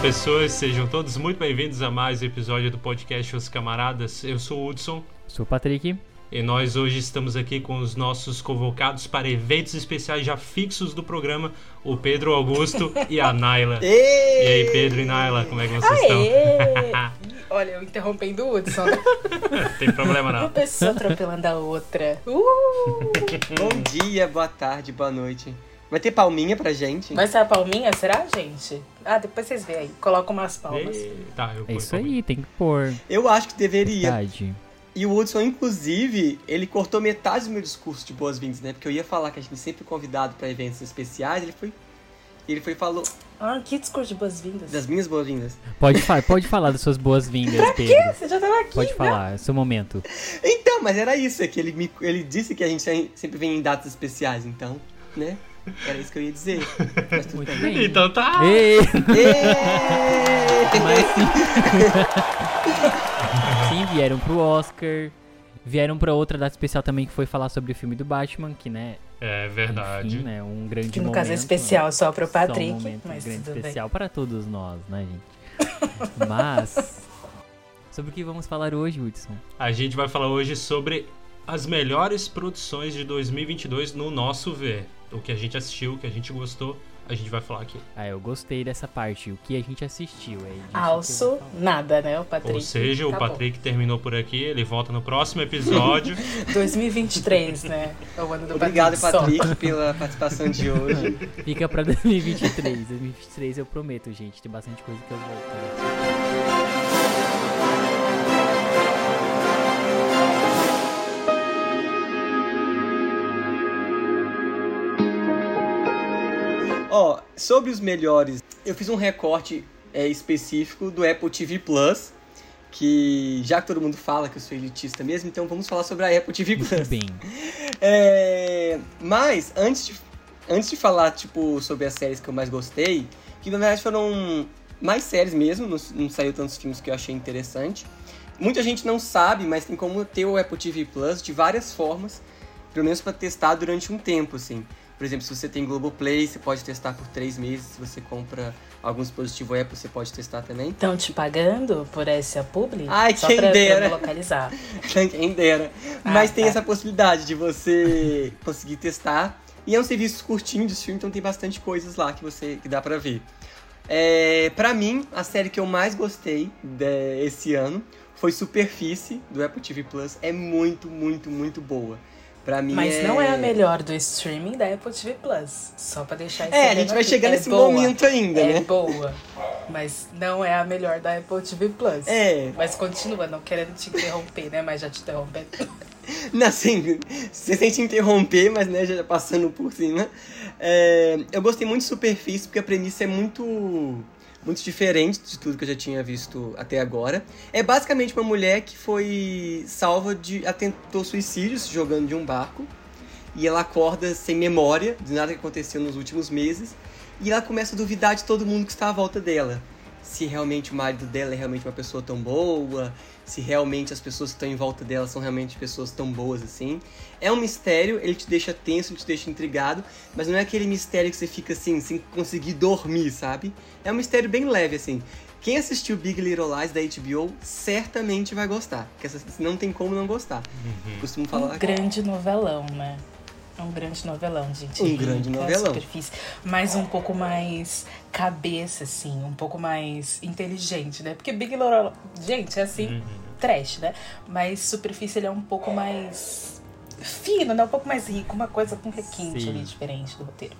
pessoas, sejam todos muito bem-vindos a mais um episódio do podcast Os Camaradas. Eu sou o Hudson. Sou o Patrick. E nós hoje estamos aqui com os nossos convocados para eventos especiais já fixos do programa, o Pedro Augusto e a Naila. Ei! E aí, Pedro e Naila, como é que vocês estão? Olha, eu interrompendo o Hudson. né? Tem problema Uma não. pessoa atropelando a outra. Uh! Bom dia, boa tarde, boa noite. Vai ter palminha pra gente? Vai ser a palminha, será, gente? Ah, depois vocês veem aí. Coloca umas palmas. E- Tá, eu É isso palminha. aí, tem que pôr. Eu acho que deveria. Verdade. E o Hudson, inclusive, ele cortou metade do meu discurso de boas-vindas, né? Porque eu ia falar que a gente sempre é convidado pra eventos especiais, ele foi. Ele foi e falou Ah, que discurso de boas-vindas. das minhas boas-vindas. Pode, fa pode falar das suas boas-vindas, Pedro. Você já tava aqui, Pode né? falar, é seu momento. Então, mas era isso, é que ele, me, ele disse que a gente sempre vem em datas especiais, então, né? Era isso que eu ia dizer. Mas tudo Muito bem. bem. Então tá. Ei! Êêêê! Mas sim. sim, vieram pro Oscar. Vieram pra outra data especial também que foi falar sobre o filme do Batman, que né, É verdade. enfim, né, um grande Que no momento. caso é especial só pro Só Patrick, um momento mas grande tudo bem. especial para todos nós, né, gente? Mas sobre o que vamos falar hoje, Hudson? A gente vai falar hoje sobre as melhores produções de 2022 no nosso ver. O que a gente assistiu, o que a gente gostou, a gente vai falar aqui. Ah, eu gostei dessa parte. O que a gente assistiu é Alço, nada, né? O Patrick. Ou seja, o Acabou. Patrick terminou por aqui, ele volta no próximo episódio. 2023, né? É o ano do Obrigado, Patrick. Patrick, pela participação de hoje. Fica pra 2023. 2023 eu prometo, gente. Tem bastante coisa que eu vou. Ó, sobre os melhores, eu fiz um recorte é, específico do Apple TV Plus, que já que todo mundo fala que eu sou elitista mesmo, então vamos falar sobre a Apple TV Muito Plus. bem. É, mas antes de, antes de falar tipo sobre as séries que eu mais gostei, que na verdade foram mais séries mesmo, não, não saiu tantos filmes que eu achei interessante. Muita gente não sabe, mas tem como ter o Apple TV Plus de várias formas, pelo menos para testar durante um tempo, assim. Por exemplo, se você tem Globoplay, você pode testar por três meses. Se você compra algum dispositivo Apple, você pode testar também. Estão te pagando por essa publi? Ai, Só quem pra, dera. pra localizar. Quem dera. Ah, Mas tem tá. essa possibilidade de você conseguir testar. E é um serviço curtinho de stream, então tem bastante coisas lá que você que dá pra ver. É, pra mim, a série que eu mais gostei de- esse ano foi Superfície, do Apple TV Plus. É muito, muito, muito boa. Pra mim Mas é... não é a melhor do streaming da Apple TV Plus. Só pra deixar isso É, a gente vai aqui. chegar É nesse boa. momento ainda, É né? boa. Mas não é a melhor da Apple TV Plus. É, Mas continua, não querendo te interromper, né? Mas já te interrompendo. Não, assim, você sente interromper, mas né, já passando por cima. É, eu gostei muito de Superfície, porque a premissa é muito, muito diferente de tudo que eu já tinha visto até agora. É basicamente uma mulher que foi salva de. atentou suicídio se jogando de um barco. E ela acorda sem memória de nada que aconteceu nos últimos meses. E ela começa a duvidar de todo mundo que está à volta dela. Se realmente o marido dela é realmente uma pessoa tão boa, se realmente as pessoas que estão em volta dela são realmente pessoas tão boas assim. É um mistério, ele te deixa tenso, ele te deixa intrigado, mas não é aquele mistério que você fica assim, sem conseguir dormir, sabe? É um mistério bem leve, assim. Quem assistiu Big Little Lies da HBO certamente vai gostar, porque não tem como não gostar. Costumo falar Um grande novelão, né? É um grande novelão, gente. Um grande novelão. Superfície, mas um pouco mais cabeça, assim, um pouco mais inteligente, né? Porque Big Little... Gente, é assim, trash, né? Mas Superfície, ele é um pouco mais fino, né? Um pouco mais rico, uma coisa com requinte Sim. ali, diferente do roteiro.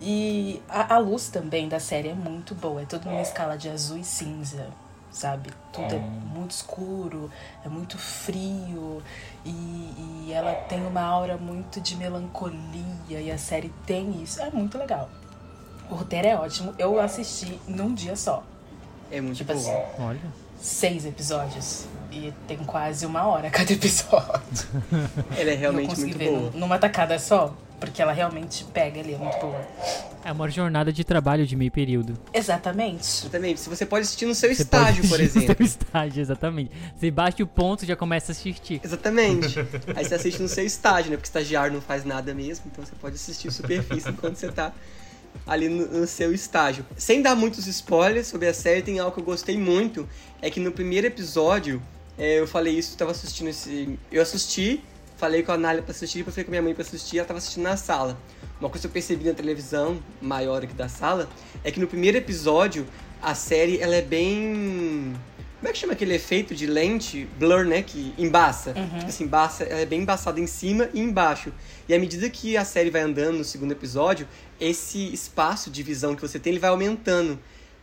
E a, a luz também da série é muito boa. É tudo numa escala de azul e cinza, sabe? Tudo é muito escuro, é muito frio. E, e ela tem uma aura muito de melancolia. E a série tem isso. É muito legal. O roteiro é ótimo. Eu assisti num dia só. É muito Tipo bom. assim, Olha. Seis episódios. E tem quase uma hora cada episódio. Ela é realmente muito ver boa. num- numa tacada só. Porque ela realmente pega ali, é muito boa. É uma jornada de trabalho de meio período. Exatamente. Exatamente. Se você pode assistir no seu Você estágio, pode por assistir no exemplo. seu estágio, exatamente. Você bate o ponto e já começa a assistir. Exatamente. Aí você assiste no seu estágio, né? Porque estagiário não faz nada mesmo, então você pode assistir superfície enquanto você tá ali no, no, seu estágio. Sem dar muitos spoilers sobre a série, tem algo que eu gostei muito, é que no primeiro episódio, é, eu falei isso, eu tava assistindo esse... Eu assisti, falei com a Nália pra assistir, falei com minha mãe pra assistir, ela tava assistindo na sala. Uma coisa que eu percebi na televisão, maior aqui da sala, é que no primeiro episódio, a série, ela é bem como é que chama aquele efeito de lente, blur, né? Que embaça. Uhum. Tipo assim, embaça, ela é bem embaçada em cima e embaixo. E à medida que a série vai andando no segundo episódio, esse espaço de visão que você tem, ele vai aumentando.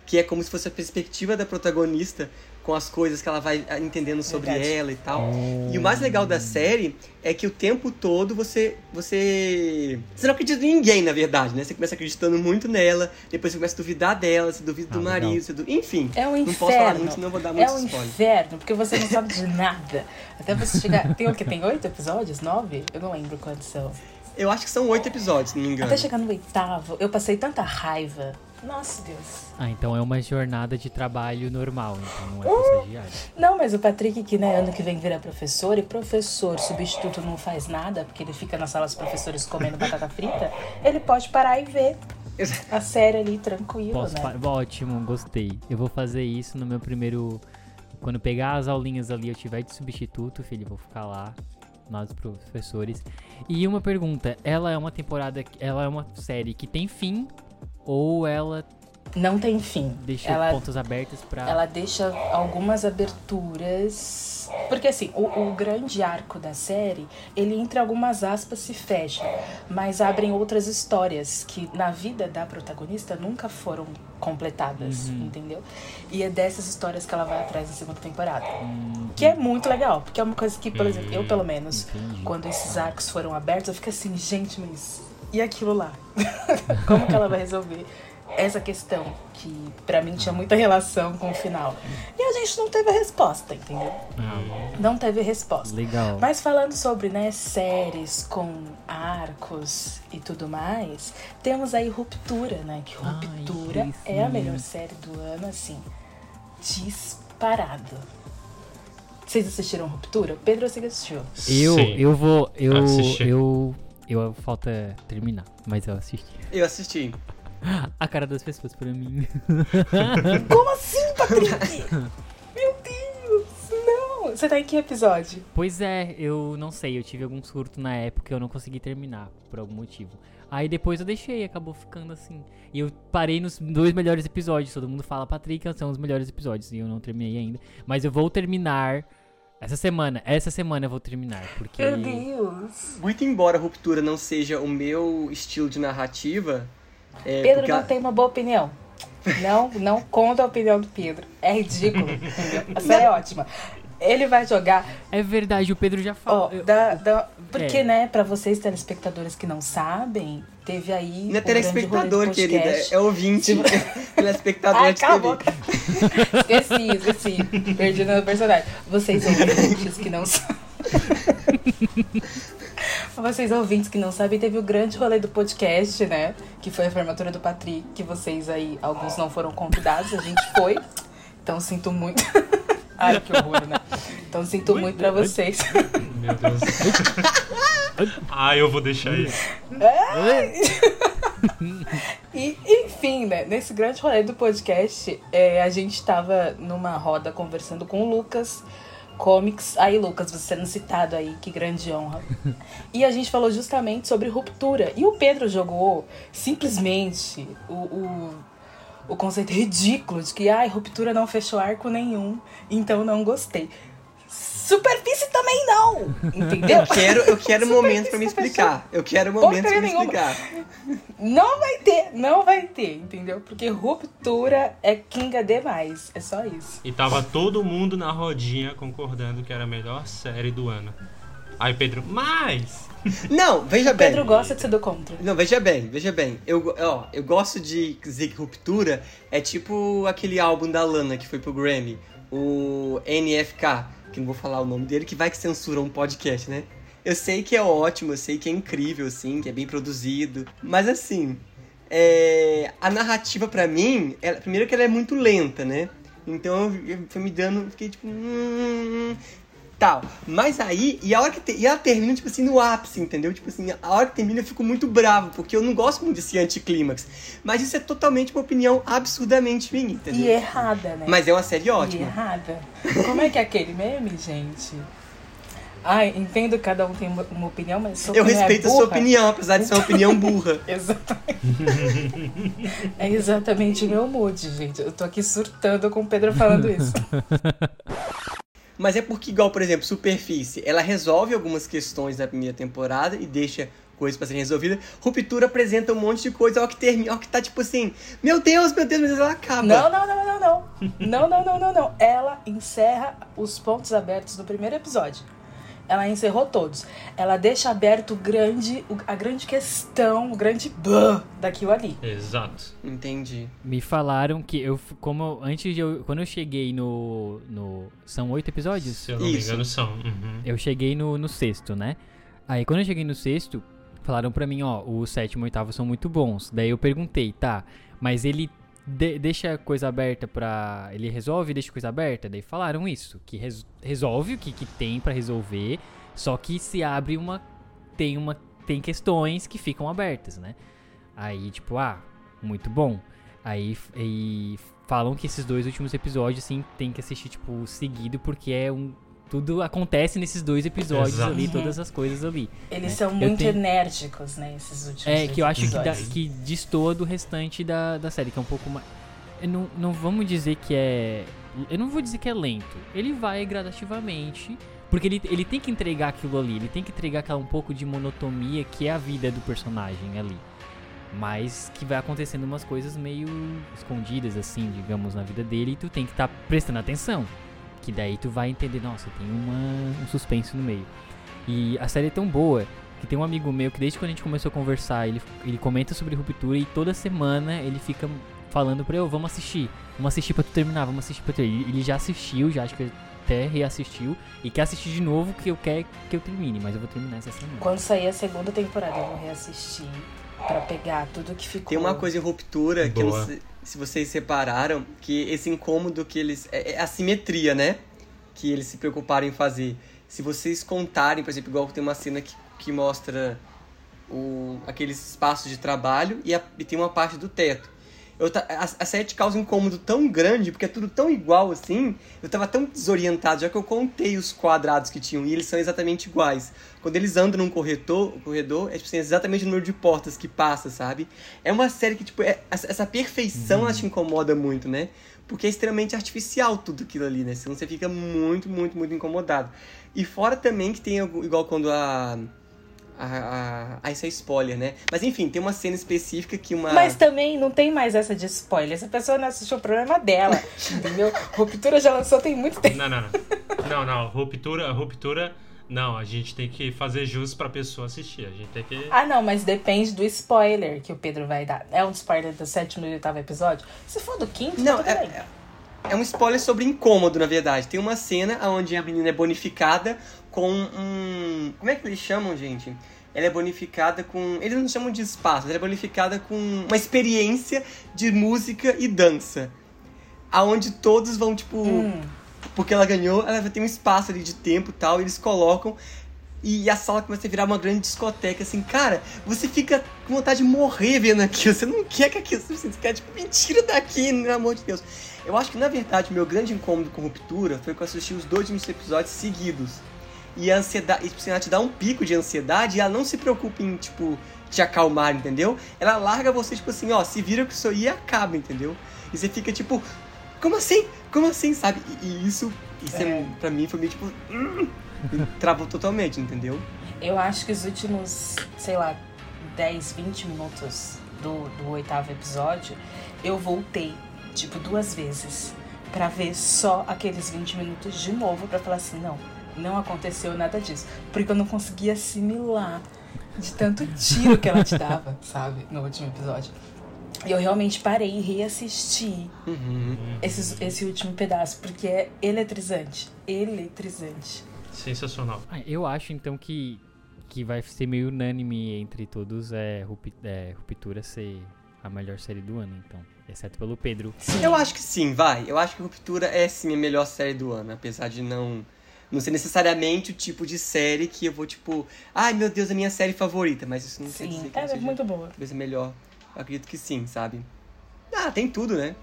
Que é como se fosse a perspectiva da protagonista com as coisas que ela vai ah, entendendo sobre Verdade. ela e tal. E o mais legal da série é que o tempo todo você você você não acredita em ninguém, na verdade, né? Você começa acreditando muito nela, depois você começa a duvidar dela, você duvida ah, do marido, você du... enfim. É um inferno. Não posso falar muito, senão vou dar muito É um spoiler. inferno, porque você não sabe de nada. Até você chegar, tem o que tem oito episódios, nove? Eu não lembro quantos são. Eu acho que são oito episódios, se não me engano. Até chegar no oitavo, eu passei tanta raiva nossa, Deus. Ah, então é uma jornada de trabalho normal, então não é uh, Não, mas o Patrick, que né, ano que vem vira professor, e professor substituto não faz nada, porque ele fica na sala dos professores comendo batata frita, ele pode parar e ver a série ali tranquilo, Posso né? Ótimo, gostei. Eu vou fazer isso no meu primeiro. Quando pegar as aulinhas ali, eu tiver de substituto, filho, vou ficar lá nós professores. E uma pergunta, ela é uma temporada, ela é uma série que tem fim ou ela não tem fim. Deixa ela, pontos abertos para. Ela deixa algumas aberturas. Porque assim, o, o, grande arco da série, ele entre algumas aspas se fecha, mas abrem outras histórias que na vida da protagonista nunca foram completadas, uhum. entendeu? E é dessas histórias que ela vai atrás na segunda temporada. Uhum. Que é muito legal, porque é uma coisa que, por exemplo, eu pelo menos, Entendi. quando esses arcos foram abertos, eu fico assim, gente, mas e aquilo lá? Como que ela vai resolver essa questão que para mim tinha muita relação com o final? E a gente não teve a resposta, entendeu? Ah. Não teve resposta. Legal. Mas falando sobre, né, séries com arcos e tudo mais, temos aí Ruptura, né? Que Ruptura Ai, é a melhor série do ano, assim, disparado. Vocês assistiram Ruptura? Pedro, você assistiu? Eu, Sim. eu vou, eu, eu eu falta terminar, mas eu assisti. Eu assisti. A cara das pessoas pra mim. Como assim, Patrick? Meu Deus! Não! Você tá em que episódio? Pois é, eu não sei. Eu tive algum surto na época e eu não consegui terminar, por algum motivo. Aí depois eu deixei, acabou ficando assim. E eu parei nos dois melhores episódios. Todo mundo fala, Patrick, são os melhores episódios. E eu não terminei ainda. Mas eu vou terminar essa semana, essa semana eu vou terminar, porque... Meu Deus! Muito embora a Ruptura não seja o meu estilo de narrativa... É, Pedro não a... tem uma boa opinião. Não, não conta a opinião do Pedro. É ridículo, entendeu? A série é ótima. Ele vai jogar. É verdade, o Pedro já falou. Oh, da, da, porque, é. né, pra vocês telespectadores que não sabem, teve aí. Não é telespectador, querida, é ouvinte. Telespectador Ai, de calma. TV. esqueci, esqueci. Perdi no personagem. Vocês ouvintes que não sabem. Vocês ouvintes que não sabem, teve o grande rolê do podcast, né? Que foi a formatura do Patrick, que vocês aí, alguns não foram convidados, a gente foi. Então sinto muito. Ai, que horror, né? Então sinto muito pra vocês. Meu Deus. ah, eu vou deixar isso. e, enfim, né? Nesse grande rolê do podcast, é, a gente tava numa roda conversando com o Lucas. Comics. Aí, Lucas, você sendo citado aí, que grande honra. E a gente falou justamente sobre ruptura. E o Pedro jogou simplesmente o, o o conceito ridículo de que ai, ruptura não fechou arco nenhum, então não gostei. Superfície também não, entendeu? Eu quero, eu quero um momento para me explicar. Eu quero um momento para me explicar. Não vai ter, não vai ter, entendeu? Porque ruptura é kinga demais, é só isso. E tava todo mundo na rodinha concordando que era a melhor série do ano. Aí Pedro, mais! Não, veja bem. Pedro gosta de ser do contra. Não, veja bem, veja bem. Eu, ó, eu gosto de dizer que Ruptura é tipo aquele álbum da Lana que foi pro Grammy, o NFK, que não vou falar o nome dele, que vai que censura um podcast, né? Eu sei que é ótimo, eu sei que é incrível, assim, que é bem produzido, mas assim, é... a narrativa para mim, ela, primeiro que ela é muito lenta, né? Então eu, eu, foi me dando, fiquei tipo. Hum, tal. Mas aí, e a hora que te, e ela termina, tipo assim, no ápice, entendeu? Tipo assim, a hora que termina eu fico muito bravo, porque eu não gosto muito desse anticlímax. Mas isso é totalmente uma opinião absurdamente minha, entendeu? E errada, né? Mas é uma série E ótima. errada. Como é que é aquele meme, gente? Ai, entendo que cada um tem uma, opinião, mas sua Eu opinião é respeito a sua opinião, apesar de ser uma opinião burra. Exatamente. é exatamente o meu mood, gente. Eu tô aqui surtando com o Pedro falando isso. Mas é porque, igual, por exemplo, Superfície, ela resolve algumas questões da primeira temporada e deixa coisas pra serem resolvidas. Ruptura apresenta um monte de coisa, ó que termina, ó que tá tipo assim, meu Deus, meu Deus, mas ela acaba. Não, não, não, não, não. Não, não, não, não, não. Ela encerra os pontos abertos do primeiro episódio. Ela encerrou todos. Ela deixa aberto grande, a grande questão, o grande ban daquilo ali. Exato. Entendi. Me falaram que eu, como antes de eu, quando eu cheguei no, no são oito episódios. Se eu não me Isso. engano, são. Uhum. Eu cheguei no, no sexto, né? Aí quando eu cheguei no sexto, falaram pra mim, ó, o sétimo e o oitavo são muito bons. Daí eu perguntei, tá, mas ele de- deixa coisa aberta pra. Ele resolve deixa coisa aberta? Daí falaram isso, que res- resolve o que, que tem pra resolver, só que se abre uma. Tem uma. Tem questões que ficam abertas, né? Aí, tipo, ah, muito bom. Aí e falam que esses dois últimos episódios, assim, tem que assistir, tipo, seguido, porque é um. Tudo acontece nesses dois episódios Exato. ali, Uhum. todas as coisas ali. Eles né? são Eu muito tenho- enérgicos, né? Esses últimos É, que eu acho que, episódios. que destoa do restante da, da série, que é um pouco mais. eu Não, não vamos dizer que é. Eu não vou dizer que é lento. Ele vai gradativamente. Porque ele, ele tem que entregar aquilo ali. Ele tem que entregar aquela um pouco de monotonia que é a vida do personagem ali. Mas que vai acontecendo umas coisas meio escondidas, assim, digamos, na vida dele. E tu tem que estar prestando atenção. Que daí tu vai entender, nossa, tem uma, um suspense no meio. E a série é tão boa que tem um amigo meu que desde quando a gente começou a conversar, ele, ele comenta sobre ruptura e toda semana ele fica falando pra eu, vamos assistir, vamos assistir pra tu terminar, vamos assistir pra tu terminar. Ele, ele já assistiu, já acho que até reassistiu e quer assistir de novo que eu quero que eu termine, mas eu vou terminar essa semana. Quando sair a segunda temporada, eu vou reassistir pra pegar tudo que ficou. Tem uma coisa em ruptura que eu não Boa. sei se vocês separaram, que esse incômodo que eles. É, é a simetria, né? Que eles se preocuparam em fazer. Se vocês contarem, por exemplo, igual tem uma cena que, que mostra o, aqueles espaços de trabalho e, a- e tem uma parte do teto. Eu, a, a série te causa um incômodo tão grande, porque é tudo tão igual assim. Eu tava tão desorientado, já que eu contei os quadrados que tinham, e eles são exatamente iguais. Quando eles andam num corredor, corredor é tipo assim, exatamente o número de portas que passa, sabe? É uma série que, tipo, é- essa perfeição ela te incomoda muito, né? Porque é extremamente artificial tudo aquilo ali, né? Senão você fica muito, muito, muito incomodado. E fora também que tem, igual quando a. A, a, ah, isso é spoiler, né? Mas enfim, tem uma cena específica que uma. Mas também não tem mais essa de spoiler. Se a pessoa não assistiu o problema dela, entendeu? Ruptura já lançou tem muito tempo. Não, não, não. Não, não. Ruptura, ruptura. Não, a gente tem que fazer jus pra pessoa assistir. A gente tem que. Ah, não, mas depende do spoiler que o Pedro vai dar. É um spoiler do sétimo e oitavo episódio? Se for do quinto, Não, tá tudo bem. é, é um spoiler sobre incômodo, na verdade. Tem uma cena onde a menina é bonificada com um. Como é que eles chamam, gente? Ela é bonificada com. Eles não chamam de espaço, ela é bonificada com uma experiência de música e dança. Aonde todos vão, tipo. Hum. Porque ela ganhou, ela vai ter um espaço ali de tempo e tal, e eles colocam. E a sala começa a virar uma grande discoteca, assim, cara, você fica com vontade de morrer vendo aquilo. Você não quer que aquilo. Você quer, tipo, mentira daqui, pelo amor de Deus. Eu acho que, na verdade, o meu grande incômodo com ruptura foi que eu assisti os dois últimos episódios seguidos. E a ansiedade, tipo, assim, ela te dá um pico de ansiedade e ela não se preocupa em, tipo, te acalmar, entendeu? Ela larga você, tipo assim, ó, se vira com isso aí e acaba, entendeu? E você fica, tipo, como assim? Como assim, sabe? E, e isso, isso é. É. pra mim, foi meio, tipo, hum, travou totalmente, entendeu? Eu acho que os últimos, sei lá, 10, 20 minutos do, do oitavo episódio, eu voltei, tipo, duas vezes. Pra ver só aqueles 20 minutos de novo, pra falar assim, não, não aconteceu nada disso. Porque eu não conseguia assimilar de tanto tiro que ela te dava, sabe? No último episódio. E eu realmente parei e reassisti Uhum. esses, esse último pedaço, porque é eletrizante. Eletrizante. Sensacional. Ah, eu acho então que, que vai ser meio unânime entre todos é, Rupi- é, Ruptura ser a melhor série do ano, então. Exceto pelo Pedro. Sim. Eu acho que sim, vai. Eu acho que Ruptura é sim a melhor série do ano, apesar de não Não ser necessariamente o tipo de série que eu vou, tipo, ai meu Deus, a minha série favorita. Mas isso não quer dizer Sim, que não é seja muito boa. talvez a melhor. Eu acredito que sim, sabe? Ah, tem tudo, né?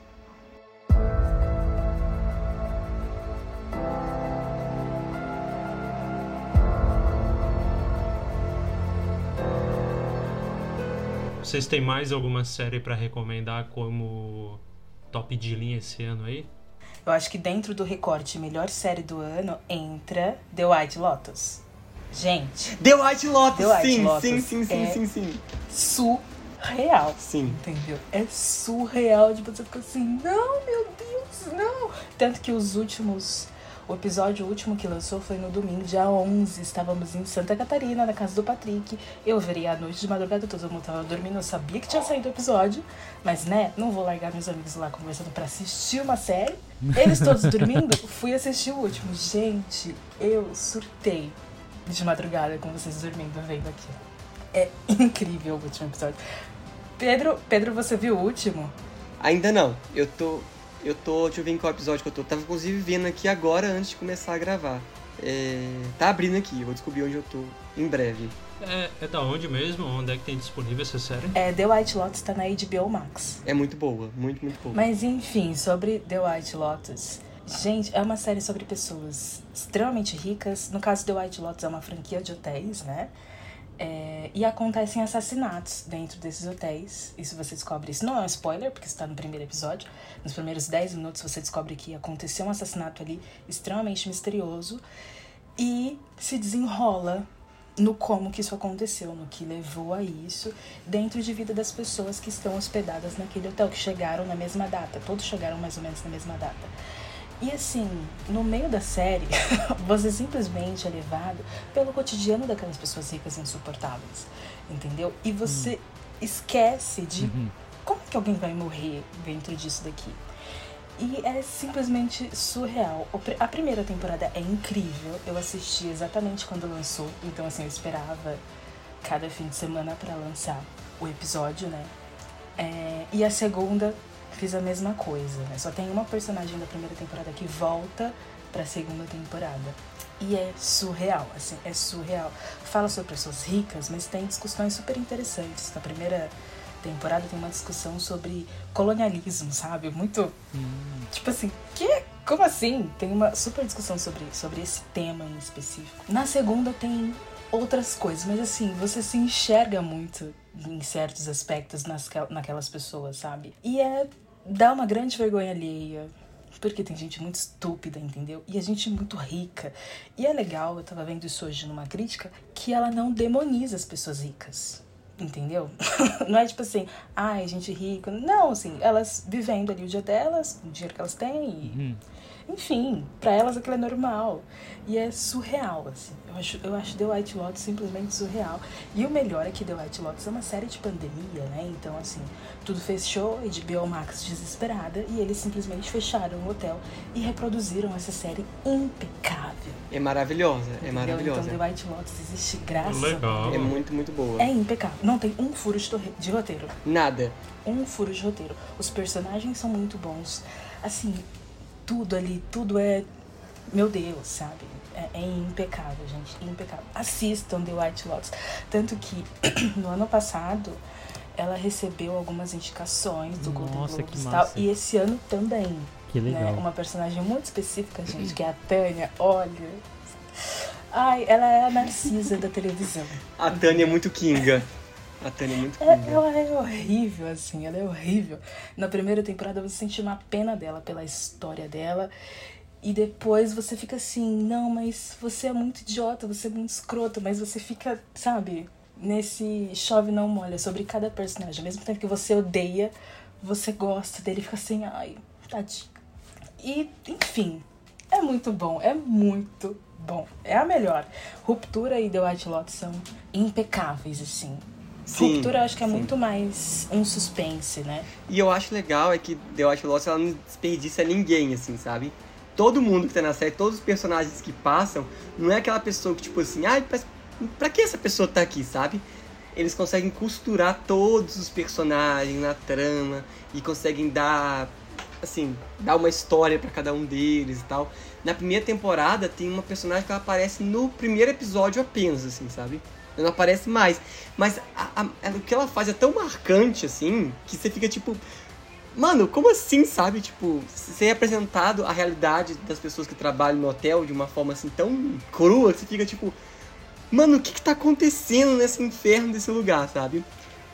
Vocês têm mais alguma série pra recomendar como top de linha esse ano aí? Eu acho que dentro do recorte melhor série do ano entra The White Lotus. Gente, The White Lotus, The White sim, Lotus sim, sim, sim, é- sim, sim. surreal. Sim. Entendeu? É surreal de você ficar assim, não, meu Deus, não. Tanto que os últimos. O episódio último que lançou foi no domingo, dia 11. Estávamos em Santa Catarina, na casa do Patrick. Eu virei à noite de madrugada, todo mundo tava dormindo. Eu sabia que tinha saído o episódio, mas né, não vou largar meus amigos lá conversando pra assistir uma série. Eles todos dormindo, fui assistir o último. Gente, eu surtei de madrugada com vocês dormindo, vendo aqui. É incrível o último episódio. Pedro, Pedro, você viu o último? Ainda não. Eu tô. Eu tô. Deixa eu ver em qual episódio que eu tô. Tava inclusive vendo aqui agora antes de começar a gravar. É, tá abrindo aqui, vou descobrir onde eu tô em breve. É, é da onde mesmo? Onde é que tem disponível essa série? É, The White Lotus tá na HBO Max. É muito boa, muito, muito boa. Mas enfim, sobre The White Lotus. Gente, é uma série sobre pessoas extremamente ricas. No caso, The White Lotus é uma franquia de hotéis, né? É, e acontecem assassinatos dentro desses hotéis. Isso você descobre. Isso não é um spoiler, porque está no primeiro episódio. Nos primeiros 10 minutos você descobre que aconteceu um assassinato ali extremamente misterioso. E se desenrola no como que isso aconteceu, no que levou a isso, dentro de vida das pessoas que estão hospedadas naquele hotel, que chegaram na mesma data. Todos chegaram mais ou menos na mesma data. E assim, no meio da série, você simplesmente é levado pelo cotidiano daquelas pessoas ricas e insuportáveis, entendeu? E você esquece de Uhum. como que alguém vai morrer dentro disso daqui. E é simplesmente surreal. A primeira temporada é incrível. Eu assisti exatamente quando lançou, então assim, eu esperava cada fim de semana pra lançar o episódio, né? É, e a segunda fiz a mesma coisa, né? Só tem uma personagem da primeira temporada que volta pra segunda temporada. E é surreal, assim, é surreal. Fala sobre pessoas ricas, mas tem discussões super interessantes. Na primeira temporada tem uma discussão sobre colonialismo, sabe? Muito. Tipo assim, que? Como assim? Tem uma super discussão sobre, sobre esse tema em específico. Na segunda tem outras coisas, mas assim, você se enxerga muito em certos aspectos nas, naquelas pessoas, sabe? E é. Dá uma grande vergonha alheia. Porque tem gente muito estúpida, entendeu? E a gente muito rica. E é legal, eu tava vendo isso hoje numa crítica, que ela não demoniza as pessoas ricas. Entendeu? Não é tipo assim, ai, gente rica. Não, assim, elas vivendo ali o dia delas, o dinheiro que elas têm. E... Uhum. Enfim, pra elas aquilo é normal. E é surreal, assim. Eu acho, eu acho The White Lotus simplesmente surreal. E o melhor é que The White Lotus é uma série de pandemia, né? Então, assim, tudo fechou, HBO Max desesperada, e eles simplesmente fecharam o hotel e reproduziram essa série impecável. É maravilhosa, é entendeu? maravilhosa. Então, The White Lotus existe graças Legal. a É muito, muito boa. É impecável. Não tem um furo de, de roteiro. Nada. Um furo de roteiro. Os personagens são muito bons. Assim, tudo ali, tudo é. Meu Deus, sabe? É, é impecável, gente. Impecável. Assistam The White Lotus. Tanto que no ano passado ela recebeu algumas indicações do Golden Nossa, Globes que e tal. E esse ano também. Que Né? legal. Uma personagem muito específica, gente, que é a Tânia. Olha. Ai, ela é a Narcisa da televisão. A Tânia é muito Kinga. A Tânia é muito É, ela é horrível, assim, ela é horrível. Na primeira temporada você sente uma pena dela pela história dela. E depois você fica assim, não, mas você é muito idiota, você é muito escroto, mas você fica, sabe, nesse chove não molha sobre cada personagem. Ao mesmo tempo que você odeia, você gosta dele, fica assim, ai, tadinho. E, enfim, é muito bom, é muito bom. É a melhor. Ruptura e The White Lotus são impecáveis, assim. Sim, Ruptura eu acho que é sim. muito mais um suspense, né? E eu acho legal é que The White Lotus ela não desperdiça ninguém, assim, sabe? Todo mundo que tá na série, todos os personagens que passam, não é aquela pessoa que, tipo assim, ai, mas pra que essa pessoa tá aqui, sabe? Eles conseguem costurar todos os personagens na trama e conseguem dar assim, dar uma história para cada um deles e tal. Na primeira temporada tem uma personagem que ela aparece no primeiro episódio apenas, assim, sabe? Ela não aparece mais. Mas a, a, o que ela faz é tão marcante, assim, que você fica tipo. Mano, como assim, sabe? Tipo, ser é apresentado a realidade das pessoas que trabalham no hotel de uma forma assim tão crua que você fica tipo. Mano, o que, que tá acontecendo nesse inferno desse lugar, sabe?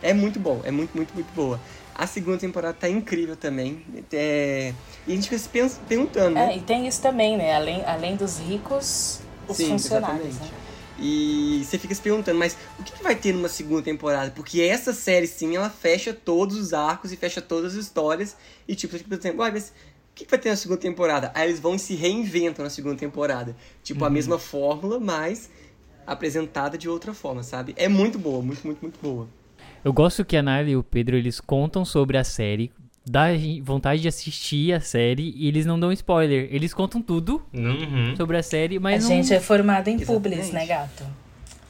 É muito bom, é muito, muito, muito boa. A segunda temporada tá incrível também. É... E a gente fica se perguntando, né? É, e tem isso também, né? Além, além dos ricos, os Sim, funcionários. Exatamente. Né? E você fica se perguntando, mas o que, que, vai ter numa segunda temporada? Porque essa série, sim, ela fecha todos os arcos e fecha todas as histórias. E tipo, você fica pensando, uai, mas o que, que vai ter na segunda temporada? Aí eles vão e se reinventam na segunda temporada. Tipo, uhum. a mesma fórmula, mas apresentada de outra forma, sabe? É muito boa, muito, muito, muito boa. Eu gosto que a Nayla e o Pedro eles contam sobre a série, dá vontade de assistir a série e eles não dão spoiler. Eles contam tudo uhum. sobre a série, mas a não... gente é formado em publis, né, gato?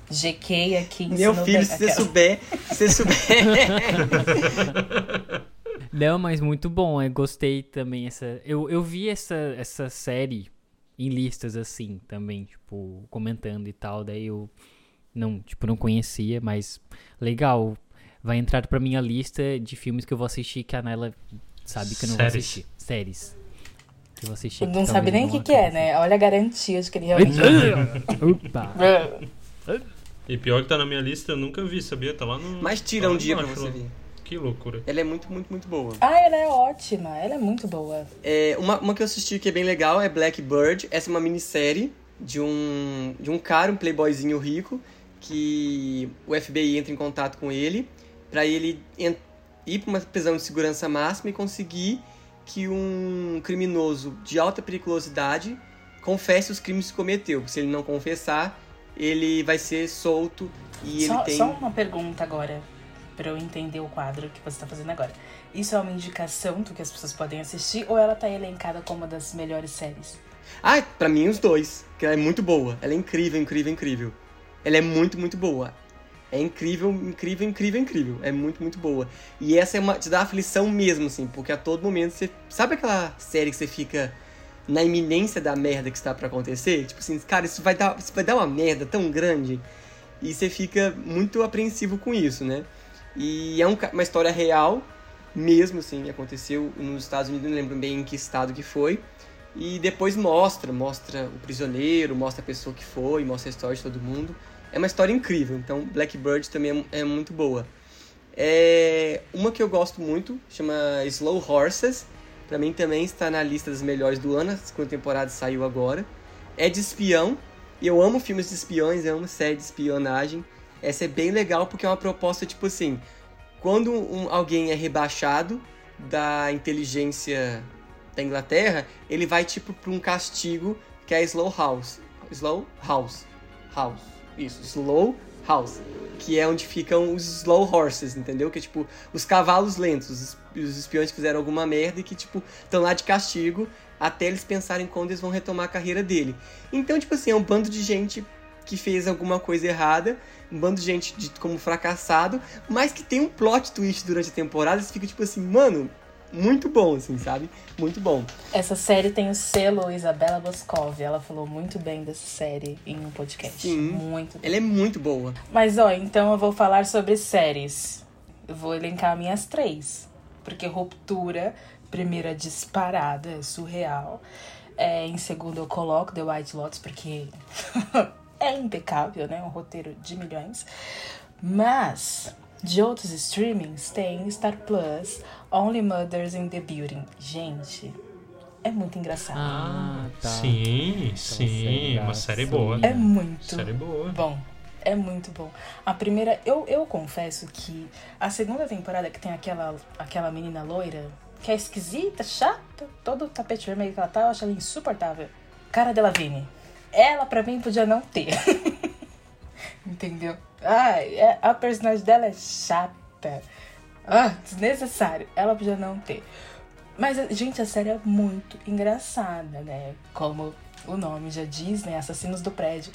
GK aqui Meu filho, se você souber, se você souber. Não, mas muito bom. Eu gostei também essa. Eu, eu vi essa, essa série em listas assim também, tipo, comentando e tal. Daí eu não, tipo, não conhecia, mas legal vai entrar pra minha lista de filmes que eu vou assistir que a Nela sabe que eu não Séries. vou assistir. Séries. Que eu vou assistir. Não sabe nem o que, que é, né? Olha a garantia de que ele realmente. Opa! e pior que tá na minha lista, eu nunca vi, sabia? Tá lá no. Mas tira tá um dia pra você ver. Que loucura. Ela é muito, muito, muito boa. Ah, ela é ótima. Ela é muito boa. É, uma, uma que eu assisti que é bem legal é Blackbird. Essa é uma minissérie de um, de um cara, um playboyzinho rico, que o FBI entra em contato com ele para ele ir para uma prisão de segurança máxima e conseguir que um criminoso de alta periculosidade confesse os crimes que cometeu. Se ele não confessar, ele vai ser solto e só, ele tem. Só uma pergunta agora, para eu entender o quadro que você está fazendo agora. Isso é uma indicação do que as pessoas podem assistir ou ela tá elencada como uma das melhores séries? Ah, para mim os dois, que ela é muito boa. Ela é incrível, incrível, incrível. Ela é muito, muito boa. É incrível, incrível, incrível, incrível. É muito, muito boa. E essa é uma. te dá aflição mesmo, assim, porque a todo momento você. Sabe aquela série que você fica na iminência da merda que está para acontecer? Tipo assim, cara, isso vai, dar, isso vai dar uma merda tão grande. E você fica muito apreensivo com isso, né? E é um, uma história real, mesmo, assim, aconteceu nos Estados Unidos, não lembro bem em que estado que foi. E depois mostra, mostra o prisioneiro, mostra a pessoa que foi, mostra a história de todo mundo é uma história incrível. Então, Blackbird também é, é muito boa. É, uma que eu gosto muito chama Slow Horses. Para mim também está na lista das melhores do ano. A segunda temporada saiu agora. É de espião. E eu amo filmes de espiões, eu amo série de espionagem. Essa é bem legal porque é uma proposta tipo assim: quando um, alguém é rebaixado da inteligência da Inglaterra, ele vai tipo para um castigo que é Slow House. Slow House. House. Isso, Slow House. Que é onde ficam os slow horses, entendeu? Que é tipo os cavalos lentos, os, espiões que fizeram alguma merda e que, tipo, estão lá de castigo até eles pensarem quando eles vão retomar a carreira dele. Então, tipo assim, é um bando de gente que fez alguma coisa errada, um bando de gente como fracassado, mas que tem um plot twist durante a temporada, você fica tipo assim, mano, muito bom, assim, sabe? Muito bom. Essa série tem o selo Isabela Boscov. Ela falou muito bem dessa série em um podcast. Sim. Muito Ela é muito boa. Mas, ó, então eu vou falar sobre séries. Eu vou elencar minhas três. Porque Ruptura, primeira disparada, é surreal. É, em segundo eu coloco The White Lotus, porque é impecável, né? Um roteiro de milhões. Mas de outros streamings tem Star Plus, Only Mothers in the Building. Gente, é muito engraçado. Ah, tá. Sim, sim, uma série boa. É muito série boa. bom. É muito bom. A primeira, eu, eu confesso que a segunda temporada que tem aquela, aquela menina loira, que é esquisita, chata, todo o tapete vermelho que ela tá, eu acho ela insuportável. Cara dela Vini. Ela pra mim podia não ter. Entendeu? Ah, é, a personagem dela é chata. Ah, desnecessário. Ela podia não ter. Mas, gente, a série é muito engraçada, né? Como o nome já diz, né? Assassinos do prédio.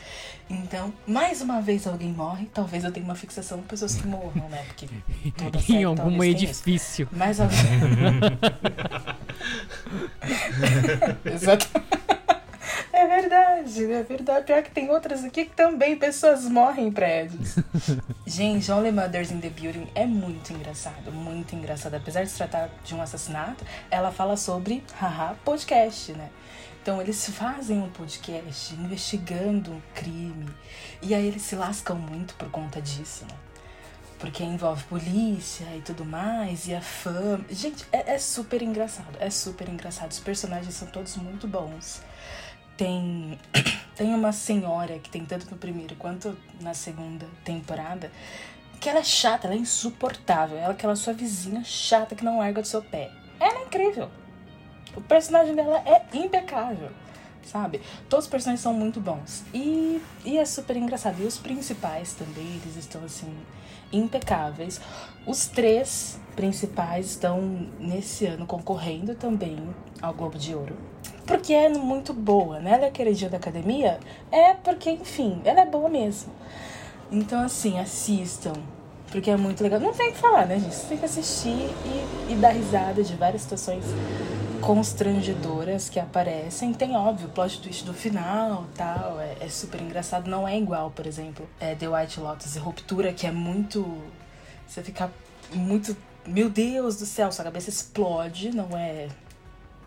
Então, mais uma vez alguém morre. Talvez eu tenha uma fixação com pessoas que morram, né? Porque toda série, em algum edifício. Mais alguém. Exato. É verdade, é verdade. Pior que tem outras aqui que também pessoas morrem em prédios. Gente, Only Mothers in the Building é muito engraçado, muito engraçado. Apesar de se tratar de um assassinato, ela fala sobre, haha, podcast, né? Então eles fazem um podcast investigando um crime. E aí eles se lascam muito por conta disso, né? Porque envolve polícia e tudo mais, e a fama. Gente, é, é super engraçado. É super engraçado. Os personagens são todos muito bons. Tem, tem uma senhora que tem tanto no primeiro quanto na segunda temporada que ela é chata, ela é insuportável. Ela é aquela sua vizinha chata que não larga do seu pé. Ela é incrível. O personagem dela é impecável, sabe? Todos os personagens são muito bons. E, e é super engraçado. E os principais também, eles estão assim, impecáveis. Os três principais estão nesse ano concorrendo também ao Globo de Ouro. Porque é muito boa, né? Ela é queridinha da academia? É porque, enfim, ela é boa mesmo. Então, assim, assistam. Porque é muito legal. Não tem o que falar, né, gente? Você tem que assistir e, e dar risada de várias situações constrangedoras que aparecem. Tem, óbvio, o plot twist do final tal. É, é super engraçado. Não é igual, por exemplo, é The White Lotus e Ruptura, que é muito. Você fica muito. Meu Deus do céu, sua cabeça explode, não é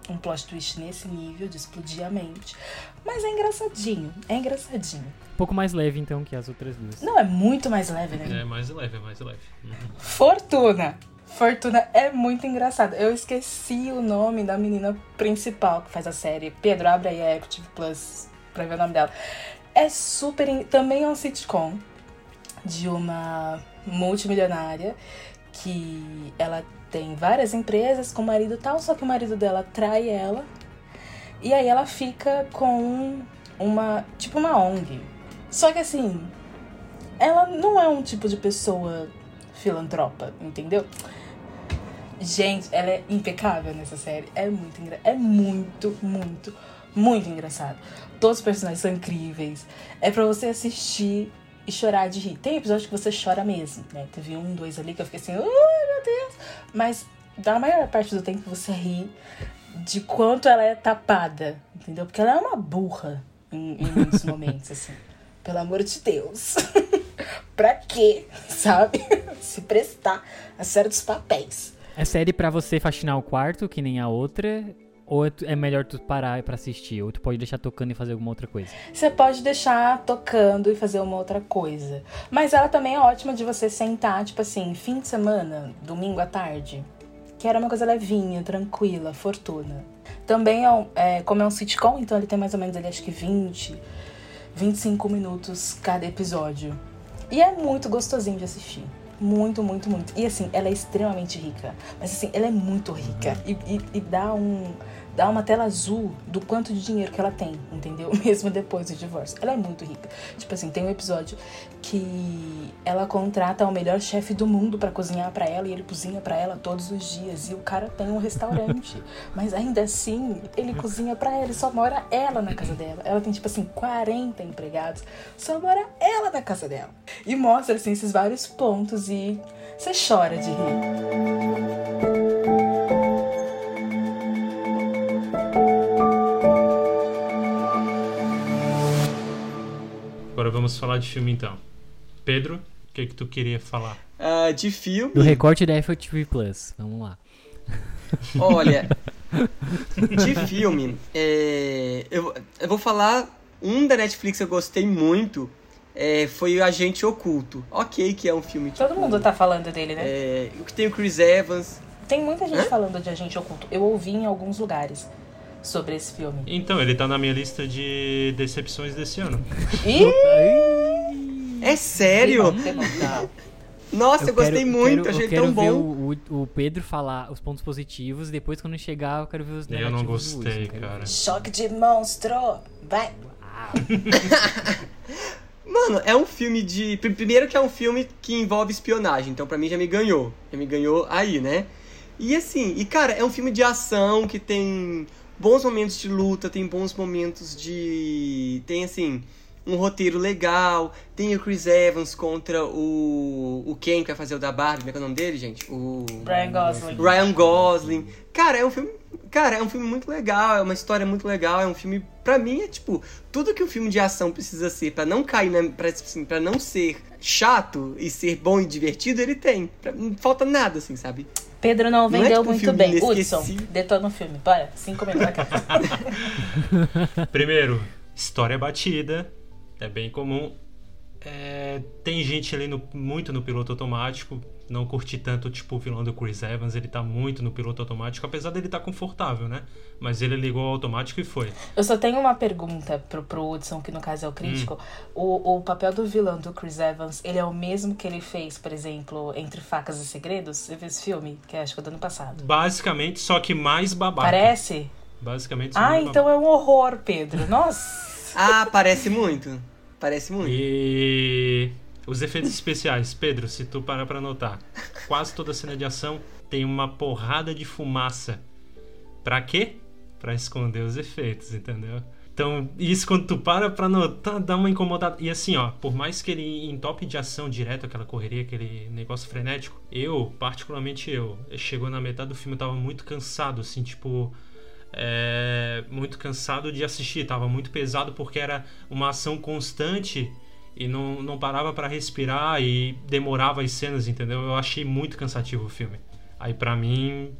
um plot twist nesse nível de explodir a mente. Mas é engraçadinho, é engraçadinho. Um pouco mais leve, então, que as outras duas. Não, é muito mais leve, né? É mais leve, é mais leve. Uhum. Fortuna. Fortuna é muito engraçado. Eu esqueci o nome da menina principal que faz a série. Pedro, abre aí a Equity Plus pra ver o nome dela. É super. in- Também é um sitcom de uma multimilionária que ela tem várias empresas com o marido tal, só que o marido dela trai ela. E aí ela fica com uma. tipo uma ONG. Só que assim, ela não é um tipo de pessoa filantropa, entendeu? Gente, ela é impecável nessa série. É muito. É muito, muito, muito engraçado. Todos os personagens são incríveis. É pra você assistir e chorar de rir. Tem episódio que você chora mesmo, né? Teve um, dois ali que eu fiquei assim, ai meu Deus. Mas da maior parte do tempo você ri de quanto ela é tapada, entendeu? Porque ela é uma burra em, em muitos momentos, assim. Pelo amor de Deus. pra quê? Sabe? Se prestar a certos papéis. É série pra você faxinar o quarto, que nem a outra? Ou é é melhor tu parar pra assistir? Ou tu pode deixar tocando e fazer alguma outra coisa? Você pode deixar tocando e fazer uma outra coisa. Mas ela também é ótima de você sentar, tipo assim, fim de semana, domingo à tarde. Que era uma coisa levinha, tranquila, fortuna. Também é, é, como é um sitcom, então ele tem mais ou menos ali, acho que 20, 25 minutos cada episódio. E é muito gostosinho de assistir. Muito, muito, muito. E assim, ela é extremamente rica. Mas assim, ela é muito rica. E, e- e dá um. Dá uma tela azul do quanto de dinheiro que ela tem, entendeu? Mesmo depois do divórcio. Ela é muito rica. Tipo assim, tem um episódio que ela contrata o melhor chefe do mundo pra cozinhar pra ela e ele cozinha pra ela todos os dias. E o cara tem um restaurante. Mas ainda assim, ele cozinha pra ela e só mora ela na casa dela. Ela tem, tipo assim, 40 empregados. Só mora ela na casa dela. E mostra, assim, esses vários pontos e você chora de rir. Agora vamos falar de filme então. Pedro, o que que tu queria falar? Ah, de filme, Do recorte da Apple TV Plus. Vamos lá. olha. de filme, é, eu, eu vou falar. Um da Netflix que eu gostei muito é, foi o Agente Oculto. Ok, que é um filme. Tipo, Todo mundo tá falando dele, né? É, o que tem o Chris Evans. Tem muita gente Hã? falando de Agente Oculto. Eu ouvi em alguns lugares sobre esse filme. Então, ele tá na minha lista de decepções desse ano. Ih! É sério? Tem não, tem não. Nossa, eu, gostei quero- muito, quero- achei eu quero tão ver bom. o, o- o Pedro falar os pontos positivos. Depois, quando chegar, eu quero ver os Eu negativos. não do Wilson, gostei, cara. ver. Choque de monstro! Vai! Mano, é um filme de. pr- Primeiro que é um filme que envolve espionagem, então pra mim já me ganhou. Já me ganhou aí, né? E assim, e cara, é um filme de ação que tem bons momentos de luta, tem bons momentos de. Tem assim. Um roteiro legal, tem o Chris Evans contra o. O Ken que vai fazer o da Barbie, como é que é o nome dele, gente? O. Brian Gosling. Ryan Gosling. Cara, é um filme Cara, é um filme muito legal, é uma história muito legal, é um filme. Pra mim, é tipo, tudo que um filme de ação precisa ser pra não cair na. Pra, assim, pra não ser chato e ser bom e divertido, ele tem. Pra- não falta nada, assim, sabe? Pedro não Não é vendeu tipo muito bem. Hudson, detona o filme. Bora, cinco minutos. Primeiro, história batida. É bem comum. É, tem gente ali no- muito no piloto automático. Não curti tanto, tipo, o vilão do Chris Evans. Ele tá muito no piloto automático, apesar dele estar confortável, né? Mas ele ligou ao automático e foi. Eu só tenho uma pergunta pro, pro Hudson, que no caso é o crítico. O, o papel do vilão do Chris Evans, ele é o mesmo que ele fez, por exemplo, Entre Facas e Segredos? Você viu esse filme? Que acho que é do ano passado. Basicamente, só que mais babaca. Parece? Basicamente, só Ah, mais então é um horror, Pedro. Nossa! Ah, parece muito. Parece muito. E os efeitos especiais, Pedro, se tu parar pra notar, quase toda cena de ação tem uma porrada de fumaça. Pra quê? Pra esconder os efeitos, entendeu? Então, isso quando tu para pra notar, dá uma incomodada. E assim, ó, por mais que ele em top de ação direto, aquela correria, aquele negócio frenético, eu, particularmente eu, chegou na metade do filme, eu tava muito cansado, assim, tipo é, muito cansado de assistir, tava muito pesado porque era uma ação constante e não, não parava pra respirar e demorava as cenas, entendeu? Eu achei muito cansativo o filme. Aí pra mim,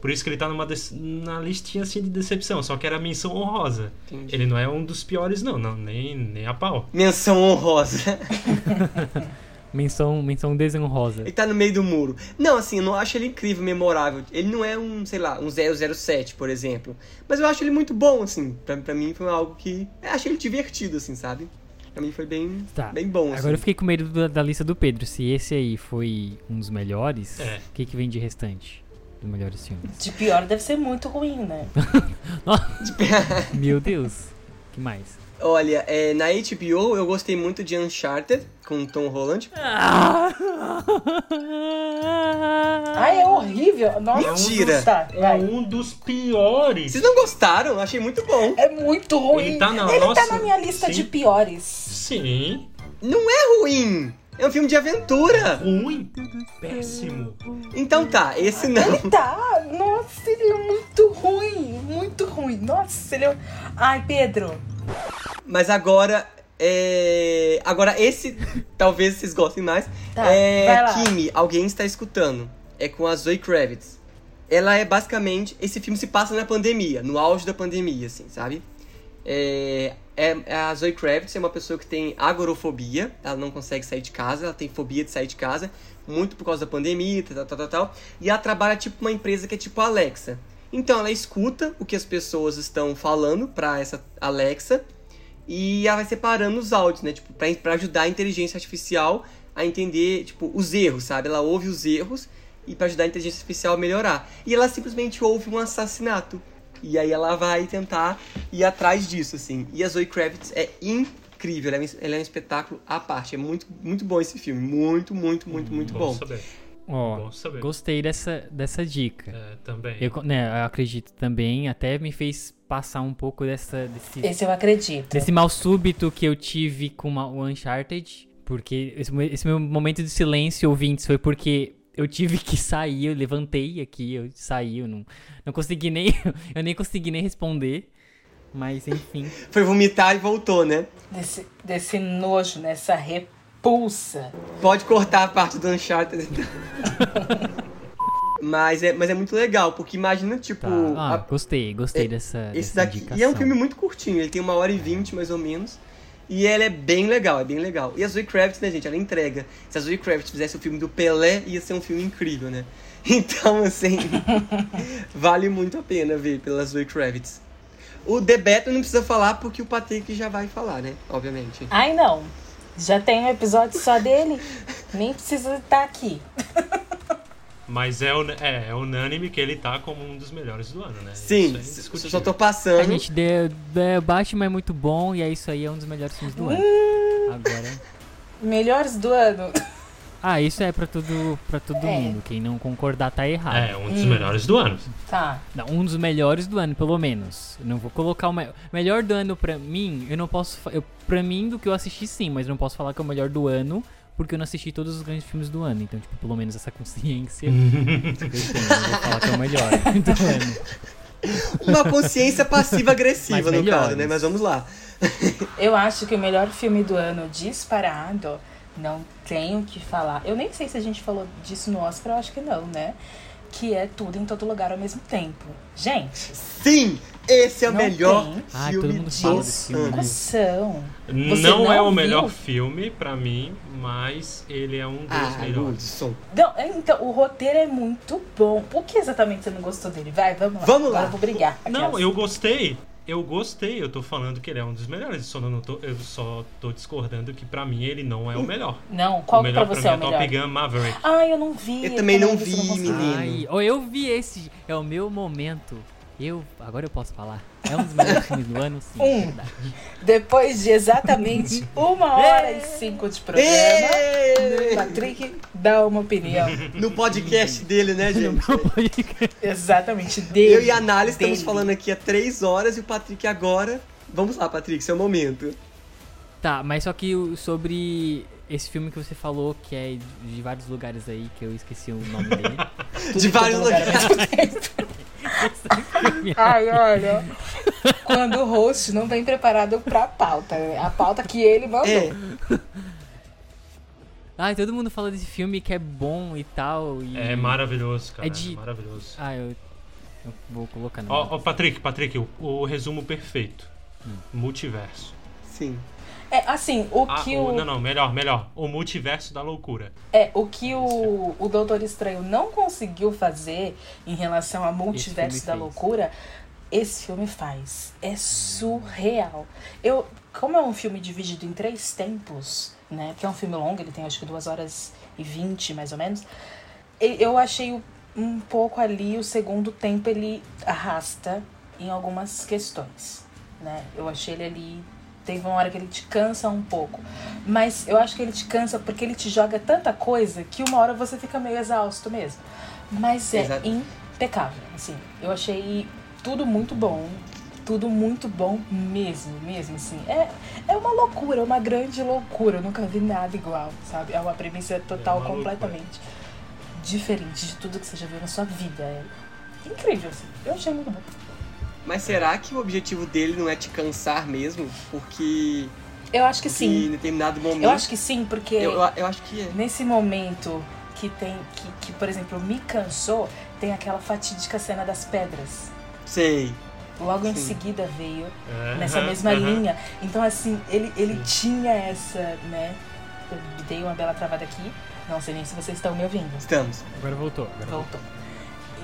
por isso que ele tá numa na listinha assim de decepção, só que era menção honrosa. Entendi. Ele não é um dos piores não, não nem, nem a pau. Menção honrosa. Menção, menção desonrosa. Ele tá no meio do muro. Não, assim, eu não acho ele incrível, memorável. Ele não é um, sei lá, um 007, por exemplo. Mas eu acho ele muito bom, assim. Pra, pra mim foi algo que. Eu achei ele divertido, assim, sabe? Pra mim foi bem, Tá. bem bom, assim. Agora eu fiquei com medo da, da lista do Pedro. Se esse aí foi um dos melhores, o É. que, que vem de restante dos melhores filmes? De pior deve ser muito ruim, né? Meu Deus. que mais? Olha, é, na HBO eu gostei muito de Uncharted, com Tom Holland. Ai, é horrível. Nossa, Mentira. Tá, É um dos piores. Vocês não gostaram? Achei muito bom. É muito ruim. Ele tá na Ele nossa- tá na minha lista sim. de piores. Sim, Não é ruim! É um filme de aventura! ruim, péssimo. Então tá, esse não. Tá, nossa, ele é muito ruim. Muito ruim. Nossa, ele é. Ai, Pedro. Mas agora. É... Agora esse, talvez vocês gostem mais. Tá, é. Kimi, alguém está escutando. É com a Zoe Kravitz. Ela é basicamente. Esse filme se passa na pandemia, no auge da pandemia, assim, sabe? É, é- a Zoe Kravitz é uma pessoa que tem agorofobia, ela não consegue sair de casa, ela tem fobia de sair de casa, muito por causa da pandemia, tal, tal, tal, tal. E ela trabalha tipo uma empresa que é tipo a Alexa. Então ela escuta o que as pessoas estão falando pra essa Alexa e ela vai separando os áudios, né? Tipo, pra, pra ajudar a inteligência artificial a entender, tipo, os erros, sabe? Ela ouve os erros e pra ajudar a inteligência artificial a melhorar. E ela simplesmente ouve um assassinato. E aí ela vai tentar ir atrás disso, assim. E a Zoe Kravitz é incrível, ela é um, ela é um espetáculo à parte. É muito, muito bom esse filme. Muito, muito, muito, muito bom. saber. Ó, Bom saber. gostei dessa, dessa dica. É, também. Eu, né, eu acredito também, até me fez passar um pouco dessa, desse, Esse eu acredito. desse mal súbito que eu tive com uma- o Uncharted. Porque esse, esse meu momento de silêncio, ouvintes, foi porque eu tive que sair, eu levantei aqui, eu saí, eu não, não consegui nem. Eu nem consegui nem responder. Mas enfim. Foi vomitar e voltou, né? Desse, desse nojo, nessa repulsa. Pode cortar a parte do Uncharted. mas, é, mas é muito legal, porque imagina, tipo... Tá. Ah, a- gostei, gostei é, dessa. Esse dessa daqui. E é um indicação. filme muito curtinho, ele tem uma hora e vinte mais ou menos. E ele é bem legal, é bem legal. E a Zoe Kravitz, né, gente, ela entrega. Se a Zoe Kravitz fizesse o filme do Pelé, ia ser um filme incrível, né? Então, assim, vale muito a pena ver pela Zoe Kravitz. O The Batman não precisa falar porque o Patrick já vai falar, né? Obviamente. Ai, não. Já tem um episódio só dele. Nem precisa estar aqui. Mas é, un- é, é unânime que ele tá como um dos melhores do ano, né? Sim, é só tô A passando. gente deu, deu Batman é muito bom e é isso aí, é um dos melhores filmes do ano. Hum. Agora. Melhores do ano. Ah, isso é pra todo, pra todo É. mundo. Quem não concordar tá errado. É, um dos melhores do ano. Tá. Não, um dos melhores do ano, pelo menos. Eu não vou colocar o me- melhor do ano pra mim. Eu não posso. Eu, pra mim, do que eu assisti, sim, mas não posso falar que é o melhor do ano. Porque eu não assisti todos os grandes filmes do ano. Então, tipo, pelo menos essa consciência eu tenho. Eu vou falar que é o melhor do ano. Uma consciência passiva-agressiva, no caso, melhores. né? Mas vamos lá. Eu acho que o melhor filme do ano disparado, não tenho o que falar. Eu nem sei se a gente falou disso no Oscar, eu acho que não, né? Que é tudo em todo lugar ao mesmo tempo. Gente, Sim! Esse é o Não melhor tem. Ai, todo filme mundo fala desse filme, Não, não é o viu? melhor filme pra mim, mas ele é um dos Ah, melhores. Não, então, o roteiro é muito bom. Por que exatamente você não gostou dele? Vai, vamos lá. Vamos Agora lá. eu vou brigar. Não, Aquelas. eu gostei. Eu gostei, eu tô falando que ele é um dos melhores. Só não tô, eu só tô discordando que pra mim ele não é o melhor. Não, qual o que melhor pra você mim é o melhor? Top Gun Maverick. Ah, eu não vi. Eu também não vi, gostou. menino. Ai, eu vi esse. É o meu momento. Eu. Agora eu posso falar. É um dos melhores filmes do ano, sim. Um. verdade. Depois de exatamente uma hora e cinco de programa, o Patrick dá uma opinião. No podcast dele, né, gente? Exatamente, dele. Eu e a Análise estamos dele. falando aqui há três horas e o Patrick agora. Vamos lá, Patrick, seu momento. Tá, mas só que sobre esse filme que você falou, que é de vários lugares aí, que eu esqueci o nome dele. De vários lugares. Ai, olha. Quando o host não vem preparado pra pauta. A pauta que ele mandou. É, Ai, todo mundo fala desse filme que é bom e tal. E... É maravilhoso, cara. É É, de- maravilhoso. Ah, eu, eu vou colocar no. Ó, ó, Patrick, Patrick, o, o resumo perfeito. Multiverso. sim. É, assim, o Ah, que o- não, não, melhor, melhor. O multiverso da loucura. é, o, que o, o Doutor Estranho não conseguiu fazer em relação ao multiverso da fez. loucura, esse filme faz. É surreal. Eu, como é um filme dividido em três tempos, né? Que é um filme longo, ele tem acho que duas horas e vinte, mais ou menos. Eu achei um pouco ali, o segundo tempo ele arrasta em algumas questões, né? Eu achei ele ali teve uma hora que ele te cansa um pouco. Mas eu acho que ele te cansa porque ele te joga tanta coisa que uma hora você fica meio exausto mesmo. Mas é Exato. impecável, assim. Eu achei tudo muito bom. Tudo muito bom mesmo, mesmo, assim. É, é uma loucura, uma grande loucura. Eu nunca vi nada igual, sabe? É uma premissa total, uma loucura. completamente diferente de tudo que você já viu na sua vida. É incrível, assim. Eu achei muito bom. Mas será que o objetivo dele não é te cansar mesmo? Porque, Eu acho que porque sim. em determinado momento. Eu acho que sim, porque... eu, eu acho que é. Nesse momento que tem, que, que, por exemplo, me cansou, tem aquela fatídica cena das pedras. Sei. Logo em Sim. seguida veio nessa mesma linha. Então, assim, ele, ele tinha essa, né? Eu dei uma bela travada aqui. Não sei nem se vocês estão me ouvindo. Estamos. Agora voltou. Agora voltou. Voltou.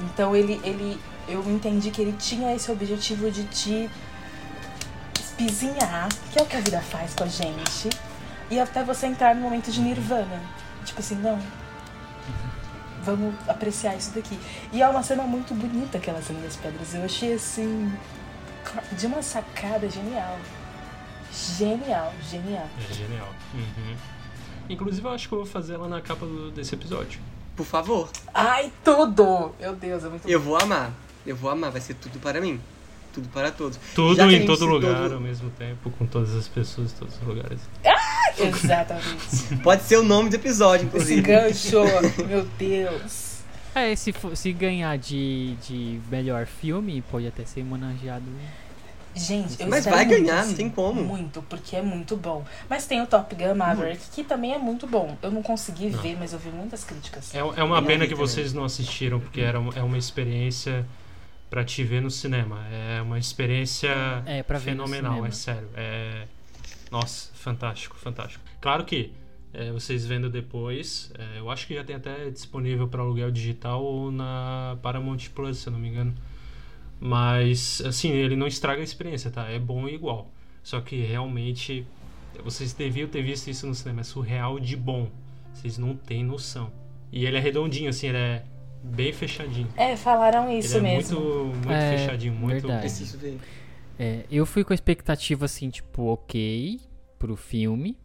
Então ele, ele. Eu entendi que ele tinha esse objetivo de te espizinhar, que é o que a vida faz com a gente. E até você entrar no momento de nirvana. Tipo assim, não. Vamos apreciar isso daqui. E é uma cena muito bonita aquela cena das pedras. Eu achei assim. De uma sacada genial. Genial, genial. É genial. Uhum. Inclusive, eu acho que eu vou fazer ela na capa do- desse episódio. Por favor. Ai, tudo! Meu Deus, é muito Eu vou amar. Eu vou amar. Vai ser tudo para mim. Tudo para todos. Tudo em todo lugar do- ao mesmo tempo, com todas as pessoas, todos os lugares. Exatamente. Pode ser o nome do episódio, Esse inclusive. gancho, meu Deus. É, se, for- se ganhar de, de melhor filme, pode até ser homenageado. Gente, eu Mas vai muito, ganhar, não tem como. Muito, porque é muito bom. Mas tem o Top Gun Maverick, que também é muito bom. Eu não consegui Não. ver, mas eu vi muitas críticas. É, é uma pena que também. vocês não assistiram, porque era, é uma experiência pra te ver no cinema. É uma experiência É, fenomenal, é sério. É... Nossa, fantástico, fantástico. Claro que é, vocês vendo depois, é, eu acho que já tem até disponível para aluguel digital ou na Paramount Plus, se eu não me engano. Mas, assim, ele não estraga a experiência, tá? É bom igual. Só que realmente vocês deviam ter visto isso no cinema. É surreal de bom. Vocês não têm noção. E ele é redondinho, assim, ele é bem fechadinho. É, falaram isso ele é mesmo. muito, muito É, fechadinho, muito. verdade. Preciso ver. É, eu fui com a expectativa assim, tipo, ok pro filme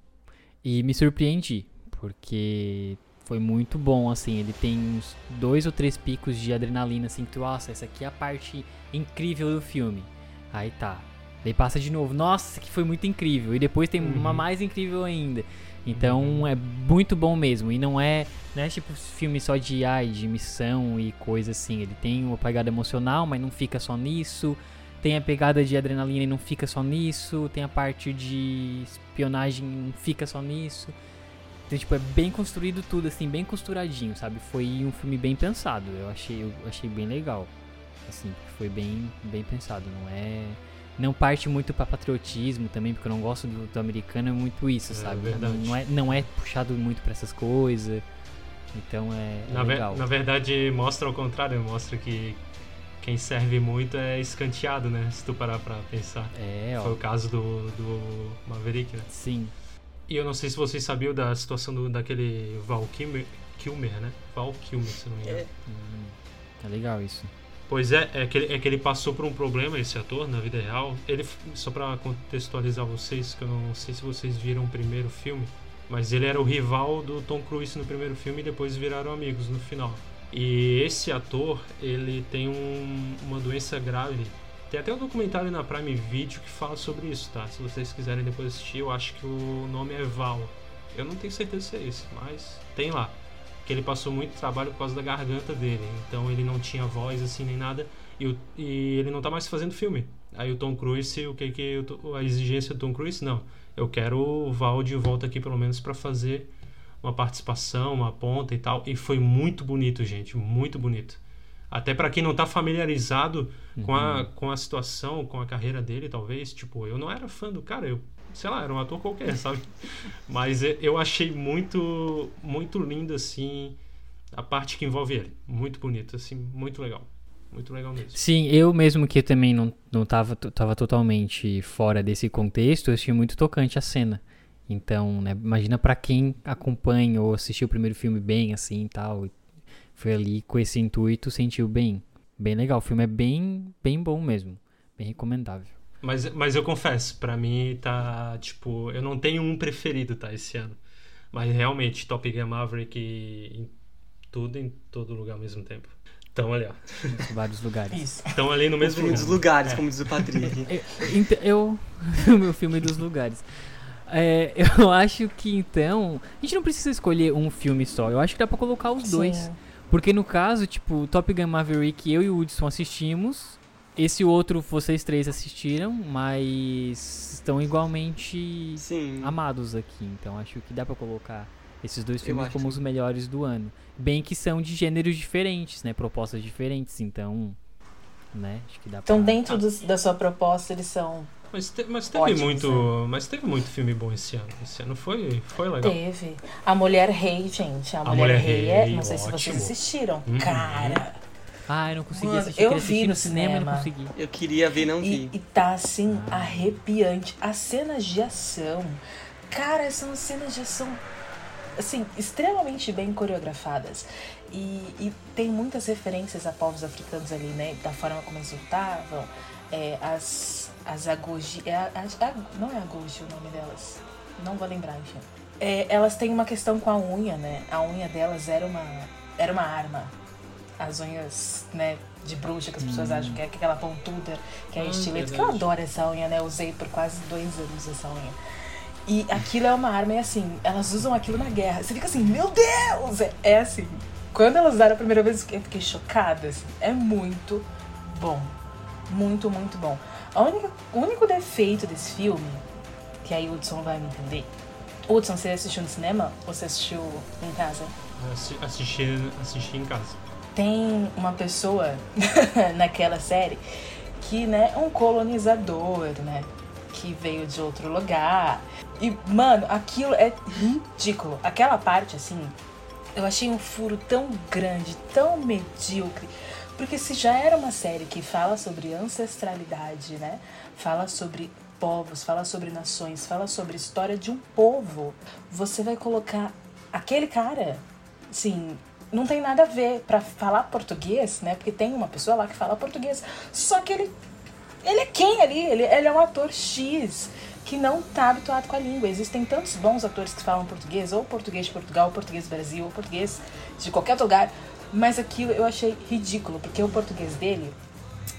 e me surpreendi, porque foi muito bom, assim, ele tem uns dois ou três picos de adrenalina, assim, que tu, nossa, essa aqui é a parte incrível do filme. Aí tá, Daí passa de novo. Nossa, que foi muito incrível. E depois tem Uhum. uma mais incrível ainda. Então Uhum. é muito bom mesmo. E não é, não é tipo filme só de ai, de missão e coisa assim. Ele tem uma pegada emocional, mas não fica só nisso. Tem a pegada de adrenalina e não fica só nisso. Tem a parte de espionagem e não fica só nisso. Então, tipo, é bem construído tudo, assim, bem costuradinho, sabe? Foi um filme bem pensado. Eu achei, eu achei bem legal. Assim, foi bem, bem pensado. Não é. Não parte muito pra patriotismo também, porque eu não gosto do, do americano, é muito isso, É sabe? Não, não é, não é puxado muito pra essas coisas. Então é, é Na, ver- legal. na verdade, mostra ao contrário, mostra que quem serve muito é escanteado, né? Se tu parar pra pensar. É, Foi ó. o caso do, do Maverick, né? Sim. E eu não sei se vocês sabiam da situação do, daquele Val Kilmer, Kilmer, né? Val Kilmer, se não me engano. É. Hum, é legal isso. Pois é, é que, ele, é que ele passou por um problema, esse ator, na vida real. Ele, só pra contextualizar vocês, que eu não sei se vocês viram o primeiro filme, mas ele era o rival do Tom Cruise no primeiro filme e depois viraram amigos no final. E esse ator, ele tem um- uma doença grave. Tem até um documentário na Prime Video que fala sobre isso, tá? Se vocês quiserem depois assistir, eu acho que o nome é Val. Eu não tenho certeza se é esse, mas tem lá que ele passou muito trabalho por causa da garganta dele. Então ele não tinha voz assim nem nada. E, o- e ele não tá mais fazendo filme. Aí o Tom Cruise, o que que to- a exigência do Tom Cruise? Não. Eu quero o Val de volta aqui pelo menos pra fazer uma participação, uma ponta e tal. E foi muito bonito, gente, muito bonito. Até pra quem não tá familiarizado com, a, com a situação, com a carreira dele, talvez, tipo, eu não era fã do cara, eu, sei lá, era um ator qualquer, sabe? Mas e- eu achei muito, muito lindo, assim, a parte que envolve ele. Muito bonito, assim, muito legal. Muito legal mesmo. Sim, eu mesmo que também não, não tava, tava totalmente fora desse contexto, eu achei muito tocante a cena. Então, né, imagina pra quem acompanha ou assistiu o primeiro filme bem assim tal, foi ali com esse intuito, sentiu bem. Bem legal, o filme é bem, bem bom mesmo, bem recomendável. Mas, mas eu confesso, pra mim tá, tipo, eu não tenho um preferido, tá, esse ano. Mas realmente, Top Gun Maverick e em tudo, em todo lugar ao mesmo tempo. Estão ali, ó. Em vários lugares. Estão ali no O mesmo filme lugar. dos lugares, como diz o Patrick. Eu, eu o meu filme dos lugares. É, eu acho que então. A gente não precisa escolher um filme só. Eu acho que dá pra colocar os dois. Sim. Porque no caso, tipo, Top Gun Maverick, eu e o Hudson assistimos. Esse outro vocês três assistiram, mas estão igualmente Sim. amados aqui. Então acho que dá pra colocar esses dois filmes como os melhores do ano. Bem que são de gêneros diferentes, né? Propostas diferentes, então. Né? Acho que dá pra. Então, dentro dos- da sua proposta, eles são. Mas, te- mas teve Ótimos, muito, mas teve muito filme bom esse ano. Esse ano foi, foi legal. Teve. A Mulher Rei, gente. A, A Mulher, Mulher Rei é. Não sei se ótimo. vocês assistiram. Uhum. Cara. Ah, eu não consegui Mano, assistir. eu vi no no cinema e não cinema. consegui. Eu queria ver, não E, vi. e tá assim, arrepiante. As cenas de ação. Cara, são cenas de ação. Assim, extremamente bem coreografadas. E, e tem muitas referências a povos africanos ali, né? Da forma como eles lutavam. É, as, as agoji. É, a- a- a- não é agoji o nome delas. Não vou lembrar, enfim. É, elas têm uma questão com a unha, né? A unha delas era uma, era uma arma. As unhas, né, de bruxa, que as pessoas acham que é aquela pontuda, que é Hum, estilete. Que eu verdade. adoro essa unha, né? Usei por quase dois anos essa unha. E aquilo é uma arma, e assim, elas usam aquilo na guerra. Você fica assim, meu Deus! É, é assim. Quando elas usaram a primeira vez, eu fiquei chocada. assim. É muito bom. Muito, muito bom. A única, o único defeito desse filme, que aí o Hudson vai me entender. Hudson, você assistiu no cinema ou você assistiu em casa? Assi- Assisti, assisti em casa. Tem uma pessoa naquela série que, né, é um colonizador, né? Que veio de outro lugar. E, mano, aquilo é ridículo. Aquela parte, assim, eu achei um furo tão grande, tão medíocre. Porque se já era uma série que fala sobre ancestralidade, né? Fala sobre povos, fala sobre nações, fala sobre história de um povo, você vai colocar aquele cara, assim, não tem nada a ver pra falar português, né? Porque tem uma pessoa lá que fala português. Só que ele ele é quem ali? Ele, ele é um ator X que não tá habituado com a língua. Existem tantos bons atores que falam português, ou português de Portugal, ou português do Brasil, ou português de qualquer outro lugar. Mas aquilo eu achei ridículo, porque o português dele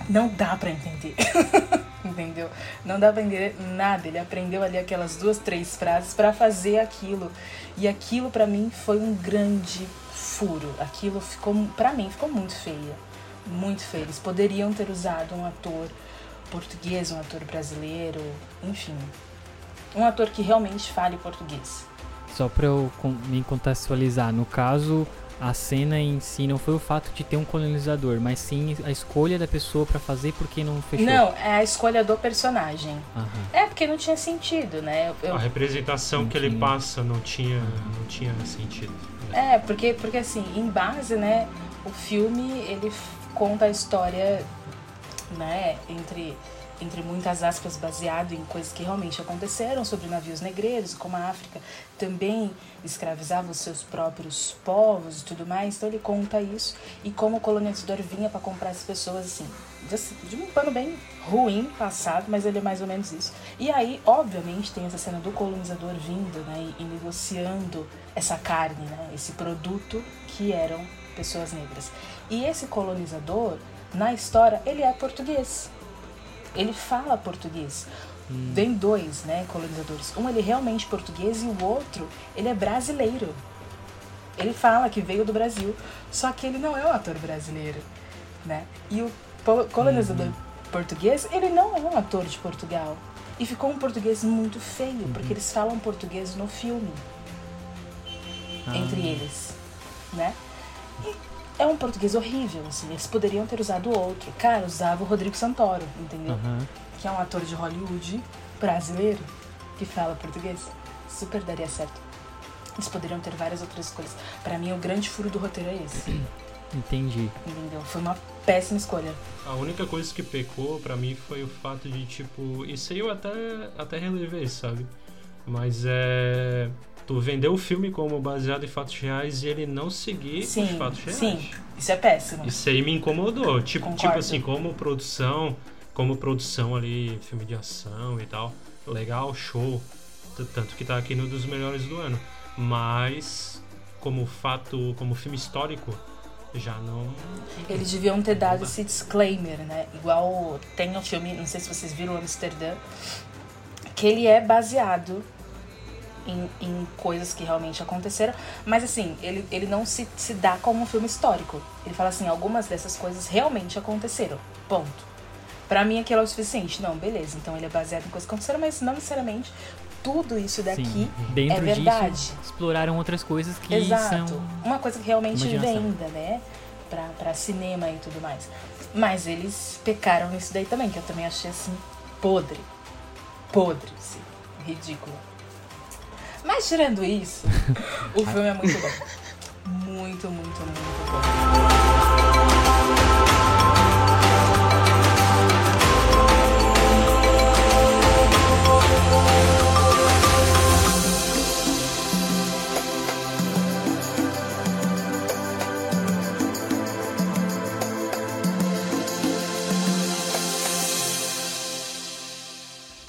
não dá pra entender. entendeu? Não dá pra entender nada. Ele aprendeu ali aquelas duas, três frases para fazer aquilo. E aquilo para mim foi um grande furo. Aquilo ficou, para mim, ficou muito feia. Muito feio. Eles poderiam ter usado um ator português, um ator brasileiro, enfim. Um ator que realmente fale português. Só pra eu me contextualizar, no caso, a cena em si não foi o fato de ter um colonizador, mas sim a escolha da pessoa para fazer porque não fechou. Não, é a escolha do personagem. Aham. É porque não tinha sentido, né? Eu- A representação Não que ele passa não tinha, não tinha sentido. É, porque, porque assim, em base, né, o filme, ele conta a história, né, entre, entre muitas aspas, baseado em coisas que realmente aconteceram sobre navios negreiros, como a África também escravizava os seus próprios povos e tudo mais. Então ele conta isso e como o colonizador vinha para comprar as pessoas, assim, de um pano bem ruim passado, mas ele é mais ou menos isso. E aí, obviamente, tem essa cena do colonizador vindo, né, e, negociando essa carne, né, esse produto que eram pessoas negras. E esse colonizador, na história, ele é português. Ele fala português. Vem dois, né, colonizadores. Um ele é realmente português e o outro ele é brasileiro. Ele fala que veio do Brasil, só que ele não é um ator brasileiro, né? E o colonizador português, ele não é um ator de Portugal. E ficou um português muito feio, porque eles falam português no filme Ah. entre eles, né? E é um português horrível, assim. Eles poderiam ter usado outro. Cara, usava o Rodrigo Santoro, entendeu? Aham. Que é um ator de Hollywood brasileiro que fala português. Super daria certo. Eles poderiam ter várias outras escolhas. Pra mim, o grande furo do roteiro é esse, Entendi. entendeu? Foi uma péssima escolha. A única coisa que pecou pra mim foi o fato de, tipo, isso aí eu até, até relevei, sabe? Mas é. Tu vendeu o filme como baseado em fatos reais e ele não seguir Sim, os fatos reais. sim. Isso é péssimo. Isso aí me incomodou. Tipo, Concordo. tipo assim, como produção, como produção ali, filme de ação e tal. Legal, show. Tanto que tá aqui no dos melhores do ano. Mas, como fato, como filme histórico, já não. Eles deviam ter dado esse disclaimer, né? Igual tem um filme, não sei se vocês viram Amsterdã, que ele é baseado em, em coisas que realmente aconteceram, mas assim, ele, ele não se, se dá como um filme histórico. Ele fala assim, algumas dessas coisas realmente aconteceram. Ponto. Pra mim aquilo é o suficiente. Não, beleza, então ele é baseado em coisas que aconteceram, mas não necessariamente tudo isso daqui Sim. Dentro é verdade. disso, exploraram outras coisas que Exato. são. Uma coisa que realmente venda, né? Pra, pra cinema e tudo mais. Mas eles pecaram nisso daí também, que eu também achei assim, podre. Podre, assim. Ridículo. Mas tirando isso, o filme é muito bom. Muito, muito, muito bom.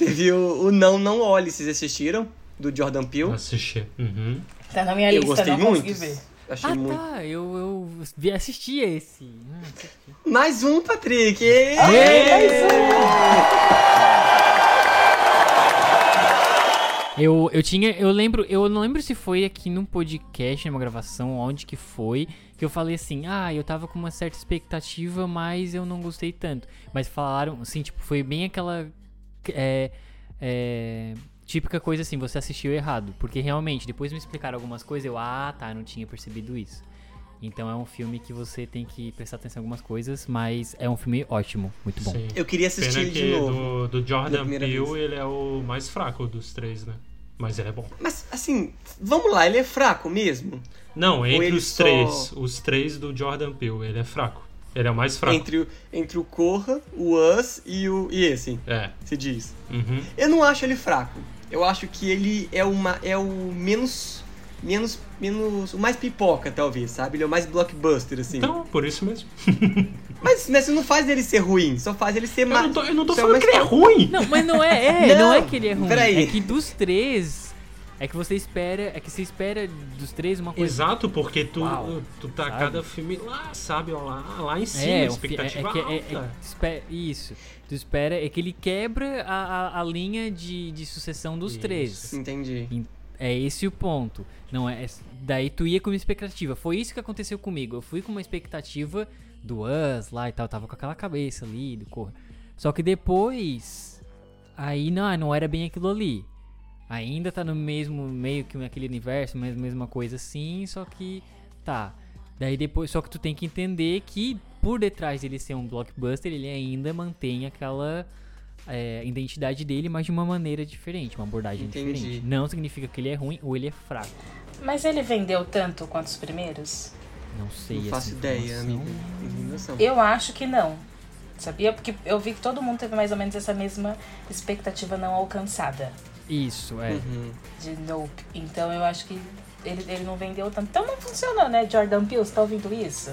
Teve o, o Não Não Olhe, vocês assistiram? Do Jordan Peele. Assistir. Uhum. Tá na minha Eu lista, gostei não muito. consegui ver. Achei Ah, muito. tá. Eu, eu vi, assisti esse. Hum, Mais um, Patrick! Eu, eu tinha. Eu lembro. Eu não lembro se foi aqui num podcast, numa gravação, onde que foi. Que eu falei assim, ah, eu tava com uma certa expectativa, mas eu não gostei tanto. Mas falaram, assim, tipo, foi bem aquela. É, é, típica coisa assim, você assistiu errado. Porque realmente, depois me explicaram algumas coisas, eu, ah, tá, não tinha percebido isso. Então é um filme que você tem que prestar atenção em algumas coisas, mas é um filme ótimo, muito bom. Sim. Eu queria assistir Pena ele de novo. do, do da Jordan Peele, ele é o mais fraco dos três, né? Mas ele é bom. Mas, assim, vamos lá, ele é fraco mesmo? Não, entre os só- três, os três do Jordan Peele, ele é fraco. Ele é o mais fraco. Entre, o- entre o Corra, o Us e, o, e esse, É. se diz. Uhum. Eu não acho ele fraco. Eu acho que ele é, uma, é o menos. Menos. Menos. O mais pipoca, talvez, sabe? Ele é o mais blockbuster, assim. Então, por isso mesmo. Mas, mas isso não faz ele ser ruim, só faz ele ser Eu mais. não tô, eu não tô falando que ele é ruim. Não, mas não é, é não, Não, é que ele é ruim. peraí. É que dos três. É que você espera. É que você espera dos três uma coisa. Exato, porque tu, Uau, tu tá sabe? cada filme lá, sabe, lá, lá em cima, É, expectativa é, que- é- é- alta. espe- isso. Tu espera. É que ele quebra a, a, a linha de, de sucessão dos Isso. três. Entendi. É esse o ponto. Não é. Daí tu ia com uma expectativa. Foi isso que aconteceu comigo. Eu fui com uma expectativa do Us lá e tal. Tava com aquela cabeça ali do cor. Só que depois. Aí não, não era bem aquilo ali. Ainda tá no mesmo meio que naquele universo, mesma mesma coisa assim, só que tá. Daí depois, só que tu tem que entender que por detrás dele ser um blockbuster, ele ainda mantém aquela é, identidade dele, mas de uma maneira diferente, uma abordagem Entendi. diferente. Não significa que ele é ruim ou ele é fraco. Mas ele vendeu tanto quanto os primeiros? Não sei. Não essa faço ideia, noção. Eu acho que não. Sabia? Porque eu vi que todo mundo teve mais ou menos essa mesma expectativa não alcançada Isso, é. Uhum. de Nope. Então eu acho que ele, ele não vendeu tanto. Então não funcionou, né, Jordan Peele? Você tá ouvindo isso?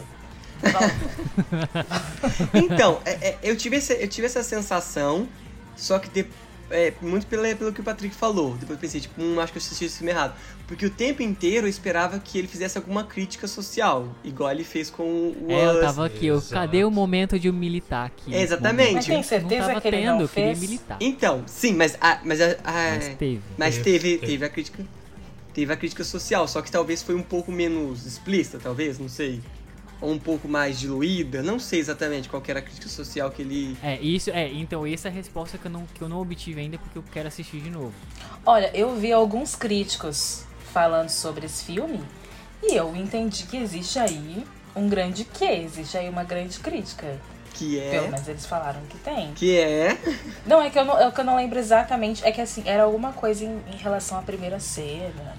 Então, é- é, eu, tive essa, eu tive essa sensação, só que de- é, muito pelo, pelo que o Patrick falou. Depois eu pensei, tipo, hum, acho que eu assisti esse filme errado. Porque o tempo inteiro eu esperava que ele fizesse alguma crítica social, igual ele fez com o É, eu tava aqui, eu, cadê o momento de eu militar aqui? nesse Exatamente. Mas tem certeza não tava que ele tendo, não eu queria fez? militar. Então, sim, mas a, mas a, a- Mas teve. mas teve, teve. teve a crítica. Teve a crítica social, só que talvez foi um pouco menos explícita, talvez, não sei. Ou um pouco mais diluída, não sei exatamente qual que era a crítica social que ele. É, isso, é, então essa é a resposta que eu não, que eu não obtive ainda porque eu quero assistir de novo. olha, eu vi alguns críticos falando sobre esse filme e eu entendi que existe aí um grande quê? Existe aí uma grande crítica. Que Pelo é. menos eles falaram que tem. Que é. Não, é que eu não, é que eu não lembro exatamente. É que assim, era alguma coisa em, em relação à primeira cena.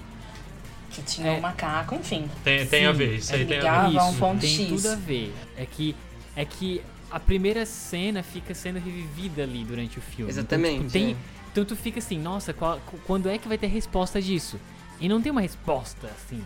Que tinha É. um macaco, enfim. Tem, tem a Sim, ver, isso aí é tem a ver. Um ponto tem X. tudo a ver. É que, é que a primeira cena fica sendo revivida ali durante o filme. Exatamente, Então, tipo, tem, é. então tu fica assim, nossa, qual- quando é que vai ter resposta disso? E não tem uma resposta, assim.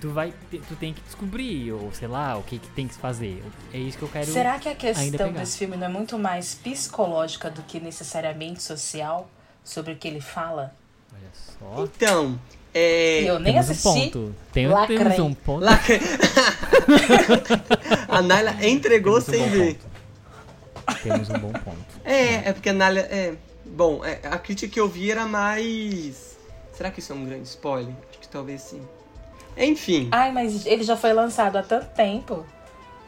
Tu vai, tu tem que descobrir, ou sei lá, o que, que tem que fazer. É isso que eu quero. Será que a questão desse filme não é muito mais psicológica do que necessariamente social sobre o que ele fala? Olha só. Então, é. Eu nem temos assisti. um ponto. Tem, Lacrei. temos um ponto. Lá... a Naila entregou Temos um sem bom ver. ponto. Temos um bom ponto. É, é porque a Naila. É. Bom, é, a crítica que eu vi era mais. Será que isso é um grande spoiler? Acho que talvez sim. Enfim. Ai, mas ele já foi lançado há tanto tempo,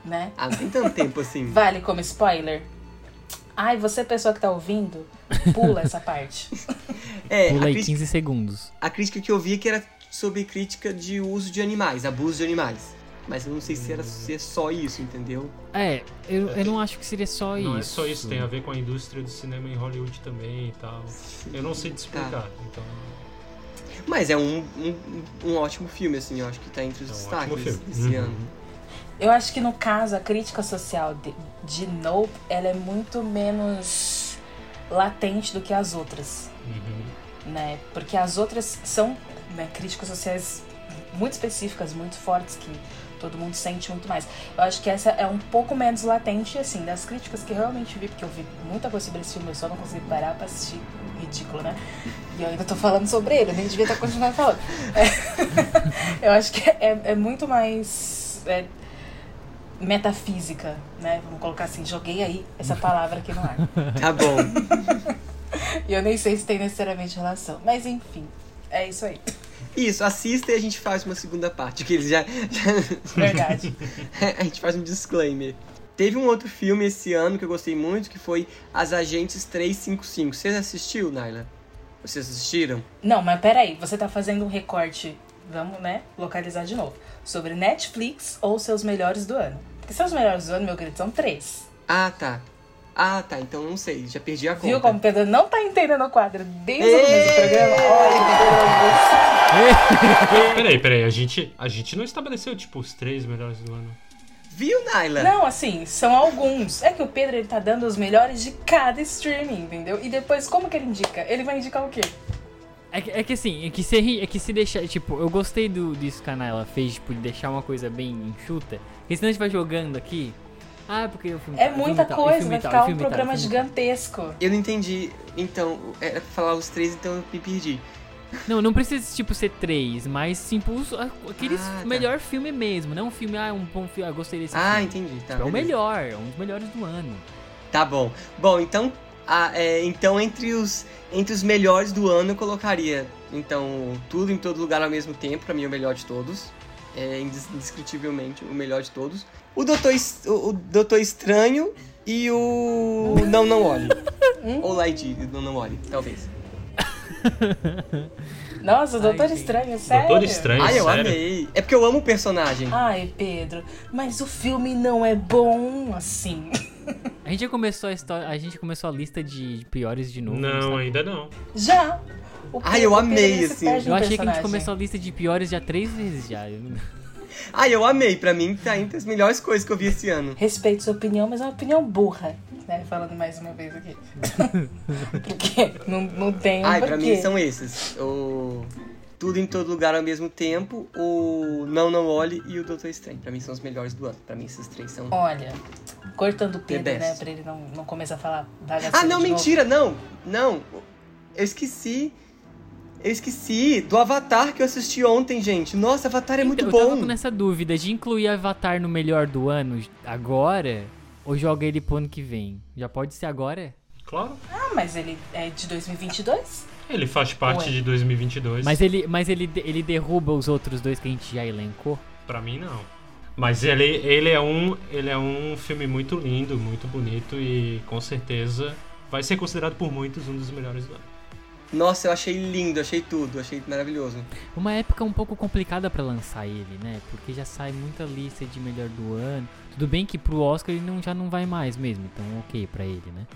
né? Ah, não tem tanto tempo assim. Vale como spoiler? Ai, você pessoa que tá ouvindo, pula essa parte. É, a Pula aí crítica, 15 segundos. a crítica que eu vi é que era sobre crítica de uso de animais, abuso de animais. Mas eu não sei se, era, se é só isso, entendeu? É, eu, eu não acho que seria só isso. Não é só isso, tem a ver com a indústria do cinema em Hollywood também e tal. Eu não sei te explicar, Tá. então. Mas é um, um, um ótimo filme, assim, eu acho que tá entre os É um destaques desse Uhum. ano. Eu acho que no caso, a crítica social de, de Nope, ela é muito menos latente do que as outras, Uhum. Né? Porque as outras são né, críticas sociais muito específicas, muito fortes, que todo mundo sente muito mais. Eu acho que essa é um pouco menos latente, assim, das críticas que eu realmente vi, porque eu vi muita coisa sobre esse filme, eu só não consegui parar pra assistir. Ridículo, né? E eu ainda tô falando sobre ele, eu nem devia estar continuando falando. É. eu acho que é, é muito mais é, metafísica, né? Vamos colocar assim, joguei aí essa palavra aqui no ar. Tá bom. E eu nem sei se tem necessariamente relação. Mas enfim, é isso aí. Isso, assista e a gente faz uma segunda parte, que eles já, já Verdade. a gente faz um disclaimer. Teve um outro filme esse ano que eu gostei muito, que foi As Agentes 355. Você assistiu, Naila? Vocês assistiram? Não, mas peraí, você tá fazendo um recorte, vamos, né, localizar de novo, sobre Netflix ou seus melhores do ano. Porque seus melhores do ano, meu querido, são três. Ah, tá. Ah, tá. Então não sei. Já perdi a conta. Viu como o Pedro não tá entendendo o quadro desde o começo do programa? Olha, Peraí, peraí, a gente, a gente não estabeleceu, tipo, os três melhores do ano. Viu, Naila? Não, assim, são alguns. É que o Pedro, ele tá dando os melhores de cada streaming, entendeu? E depois, como que ele indica? Ele vai indicar o quê? É que, é que assim, é que se, ri- é que se deixar, tipo, eu gostei do, disso que a Naila fez, tipo, de deixar uma coisa bem enxuta. Porque senão a gente vai jogando aqui. Ah, porque o filme É tal, filme muita tal, e coisa, filme vai tal, ficar um filme tal, programa filme tal. gigantesco. Eu não entendi. Então, era pra falar os três, então eu me perdi. Não, não precisa tipo ser três, mas tipo os- aqueles Ah, tá. melhor filme mesmo, não um filme, ah, um bom filme, ah, gostei desse Ah, filme. entendi. Tá, Tipo, é o melhor, é um dos melhores do ano. Tá bom. Bom, então, ah, é, então entre os entre os melhores do ano eu colocaria então tudo em todo lugar ao mesmo tempo, pra mim é o melhor de todos. É indescritivelmente o melhor de todos. O Doutor, o, Doutor Estranho e o Não Não Olhe. Ou Lightyear, Não Não Olhe, talvez. Nossa, o Doutor Ai. Estranho, sério? Doutor Estranho, Ai, eu sério. amei. É porque eu amo o personagem. Ai, Pedro, mas o filme não é bom assim. A gente já começou a história, a gente começou a lista de piores de novo. Não, sabe? ainda não. Já. O Ai, eu amei, assim. Eu achei que a gente começou a lista de piores já três vezes já. Eu Ai, eu amei. Pra mim tá entre as melhores coisas que eu vi esse ano. Respeito sua opinião, mas é uma opinião burra. Né? Falando mais uma vez aqui. Porque não, não tem um Ai, pra mim são esses. O Tudo em Todo Lugar ao mesmo tempo, o Não Não Olhe e o Doutor Estranho. Pra mim são os melhores do ano. Pra mim esses três são... Olha, cortando o Pedro, né? Pra ele não, não começar a falar Ah, não, de novo. mentira, não. Não, eu esqueci. Eu esqueci do Avatar que eu assisti ontem, gente. Nossa, Avatar é muito Então, Eu tava bom. com nessa dúvida de incluir Avatar no melhor do ano agora ou joga ele pro ano que vem. Já pode ser agora? Claro. Ah, mas ele é de 2022? Ele faz parte Ué. de 2022. Mas ele, mas ele, ele derruba os outros dois que a gente já elencou. Pra mim não. Mas ele, ele é um ele é um filme muito lindo, muito bonito e com certeza vai ser considerado por muitos um dos melhores do ano. Nossa, eu achei lindo, achei tudo, achei maravilhoso. Uma época um pouco complicada pra lançar ele, né? Porque já sai muita lista de melhor do ano. Tudo bem que pro Oscar ele não, já não vai mais mesmo, então ok pra ele, né?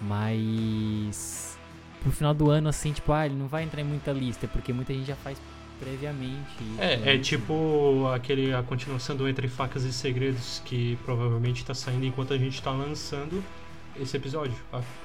Mas pro final do ano, assim, tipo, ah, ele não vai entrar em muita lista, porque muita gente já faz previamente. É, né? é tipo aquele a continuação do Entre Facas e Segredos que provavelmente tá saindo enquanto a gente tá lançando esse episódio,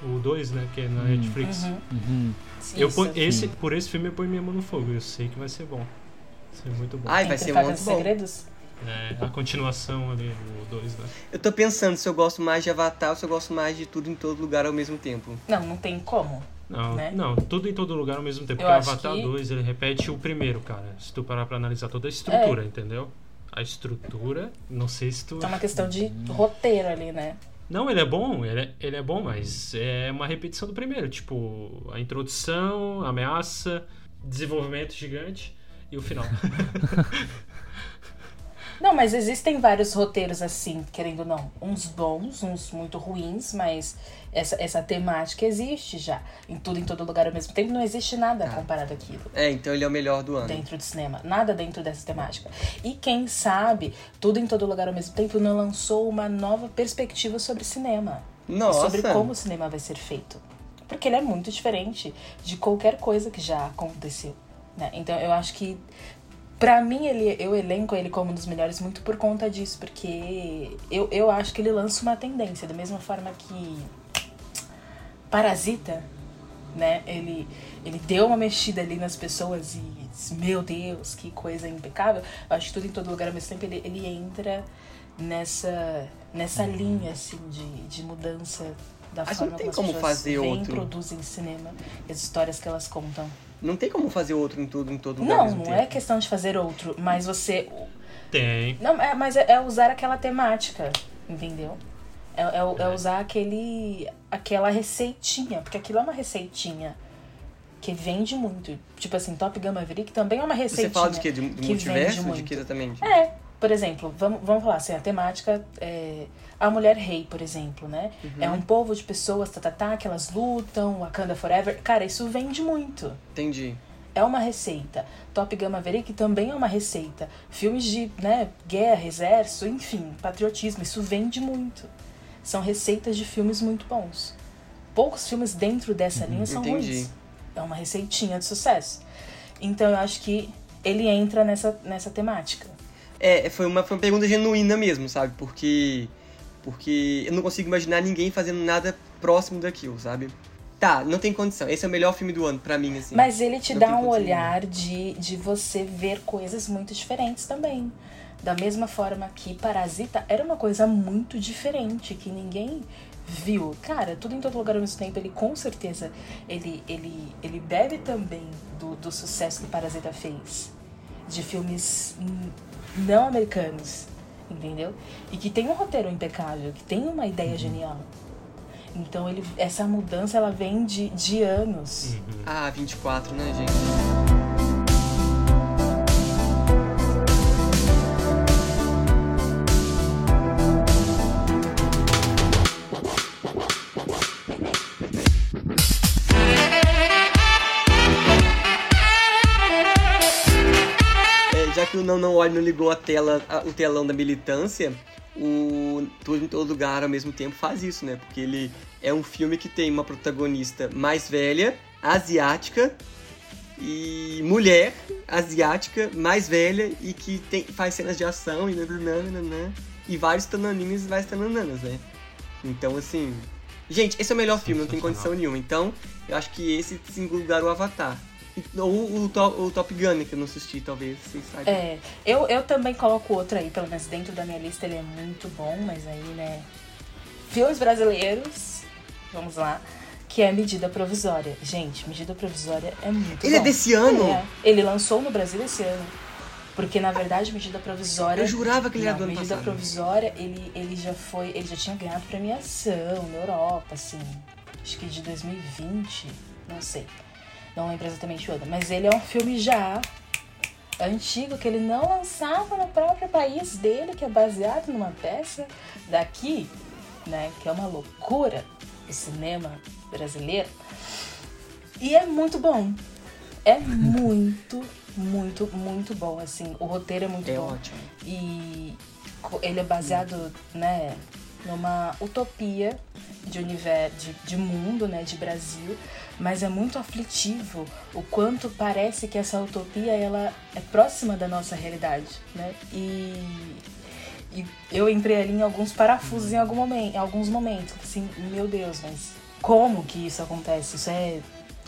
o 2, né, que é na Hum. Netflix. Uhum. Uhum. Eu Isso. pon- esse por esse filme eu ponho minha mão no fogo, eu sei que vai ser bom. Vai ser muito bom. Ai, vai Entre ser muito bom. Segredos? É, a continuação ali, o 2, né? Eu tô pensando se eu gosto mais de Avatar ou se eu gosto mais de tudo em todo lugar ao mesmo tempo. Não, não tem como. Não, Né? não, tudo em todo lugar ao mesmo tempo. Eu Porque Avatar que- 2, ele repete o primeiro, cara. Se tu parar pra analisar toda a estrutura, É. entendeu? A estrutura, não sei se tu... É uma questão de roteiro ali, né? Não, ele é bom, ele é, ele é bom, mas é uma repetição do primeiro. Tipo, a introdução, a ameaça, desenvolvimento gigante e o final. Não, mas existem vários roteiros assim, querendo ou não. Uns bons, uns muito ruins, mas essa, essa temática existe já. Em tudo, em todo lugar ao mesmo tempo, não existe nada Ah. comparado àquilo. É, então ele é o melhor do ano. dentro do cinema, nada dentro dessa temática. E quem sabe, tudo em todo lugar ao mesmo tempo não lançou uma nova perspectiva sobre cinema. Nossa. sobre como o cinema vai ser feito. Porque ele é muito diferente de qualquer coisa que já aconteceu. Né? Então eu acho que Pra mim, ele, eu elenco ele como um dos melhores muito por conta disso, porque eu, eu acho que ele lança uma tendência, da mesma forma que Parasita, né? Ele, ele deu uma mexida ali nas pessoas e, meu Deus, que coisa impecável. Eu acho que tudo em todo lugar ao mesmo tempo ele, ele entra nessa, nessa linha, assim, de, de mudança da Mas forma não tem como as como pessoas fazer veem, outro. produzem cinema, e as histórias que elas contam. Não tem como fazer outro em tudo em todo lugar Não, não tempo. é questão de fazer outro, mas você Tem. não, é, mas é, é usar aquela temática, entendeu? É, é, o- é usar aquele, aquela receitinha, porque aquilo é uma receitinha que vende muito. Tipo assim, Top Gun Maverick também é uma receitinha. Você fala de quê? De, do que multiverso? vende De muito. que exatamente? É, por exemplo, vamos, vamos falar assim, a temática é a mulher rei, por exemplo, né? Uhum. É um povo de pessoas, tá, tá, tá, que elas lutam, Wakanda Forever. Cara, isso vende muito Entendi. é uma receita. Top Gun Maverick também é uma receita. Filmes de né, guerra, exército, enfim, patriotismo, isso vende muito. São receitas de filmes muito bons. Poucos filmes dentro dessa linha são Entendi. ruins. É uma receitinha de sucesso. Então eu acho que ele entra nessa, nessa temática. É, foi uma, foi uma pergunta genuína mesmo, sabe? Porque. Porque eu não consigo imaginar ninguém fazendo nada próximo daquilo, sabe? Tá, não tem condição. Esse é o melhor filme do ano, pra mim, assim. Mas ele te Não dá um olhar de, de você ver coisas muito diferentes também. Da mesma forma que Parasita era uma coisa muito diferente, que ninguém viu, cara, tudo em todo lugar ao mesmo tempo, ele com certeza ele, ele, ele bebe também do, do sucesso que Parasita fez. De filmes não americanos, entendeu? E que tem um roteiro impecável, que tem uma ideia genial. Então ele, essa mudança ela vem de, de anos. Ah, 24, né, gente? Não Não Olhe não ligou a tela, a- o telão da militância, o Tudo em Todo Lugar ao mesmo tempo faz isso, né? Porque ele é um filme que tem uma protagonista mais velha, asiática, e mulher asiática mais velha e que tem, faz cenas de ação e nananana, e vários tananinhos e várias tanananas, né? Então, assim... Gente, esse é o melhor filme, não tem condição nenhuma. Então, eu acho que esse, lugar, o Avatar. Ou o, o Top Gun, que eu não assisti, talvez vocês saibam. É, eu, eu também coloco outro aí, pelo menos dentro da minha lista ele é muito bom, mas aí, né. Filmes brasileiros, vamos lá, que é Medida Provisória. Gente, Medida Provisória é muito Ele é bom. desse ano? É. Ele lançou no Brasil esse ano. Porque, na verdade, Medida Provisória. Eu jurava que ele era Não, do ano Medida passado. Provisória, ele, ele já foi. Ele já tinha ganhado premiação na Europa, assim. Acho que de 2020, não sei. Não lembro exatamente o ano. Mas ele é um filme já antigo que ele não lançava no próprio país dele, que é baseado numa peça daqui, né? Que é uma loucura o cinema brasileiro. E é muito bom. É muito, muito, muito bom, assim. O roteiro é muito É bom. ótimo. E ele é baseado, né, numa utopia de universo, de, de mundo, né, de Brasil, mas é muito aflitivo o quanto parece que essa utopia ela é próxima da nossa realidade, né? E, e eu entrei ali em alguns parafusos em algum momento, em alguns momentos, assim, meu Deus, mas como que isso acontece? Isso é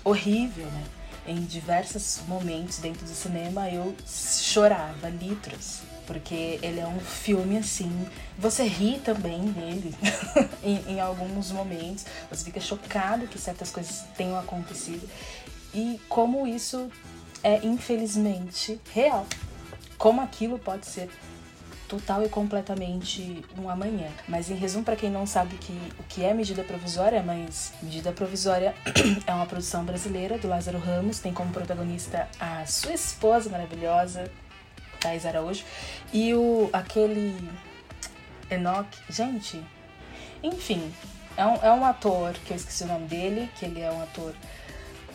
horrível, né? Em diversos momentos dentro do cinema eu chorava litros. Porque ele é um filme assim. Você ri também dele em, em alguns momentos. Você fica chocado que certas coisas tenham acontecido. E como isso é infelizmente real. Como aquilo pode ser total e completamente um amanhã. Mas em resumo, para quem não sabe que, o que é medida provisória, mas medida provisória é uma produção brasileira do Lázaro Ramos, tem como protagonista a sua esposa maravilhosa, Thais Araújo, e o aquele Enoch, gente, enfim, é um, é um ator que eu esqueci o nome dele, que ele é um ator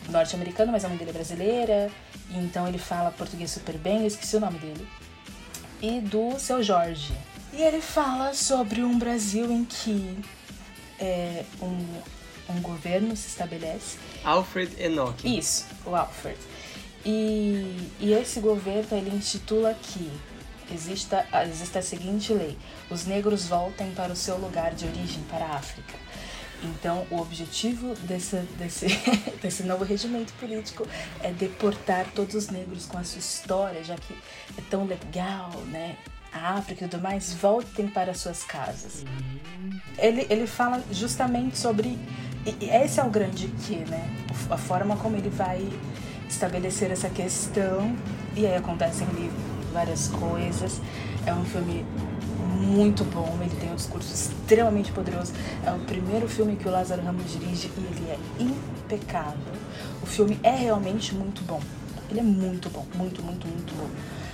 norte-americano, mas a mãe dele é brasileira, então ele fala português super bem, eu esqueci o nome dele e do seu Jorge. E ele fala sobre um Brasil em que é, um, um governo se estabelece. Alfred Enoch. Isso, o Alfred. E, e esse governo ele institula que exista, exista a seguinte lei: os negros voltem para o seu lugar de origem, para a África. Então, o objetivo desse, desse, desse novo regimento político é deportar todos os negros com a sua história, já que é tão legal, né? A África e tudo mais, voltem para suas casas. Ele, ele fala justamente sobre. E esse é o grande que, né? A forma como ele vai estabelecer essa questão. E aí acontecem várias coisas. É um filme muito bom, ele tem um discurso extremamente poderoso. É o primeiro filme que o Lázaro Ramos dirige e ele é impecável. O filme é realmente muito bom. Ele é muito bom, muito, muito, muito bom.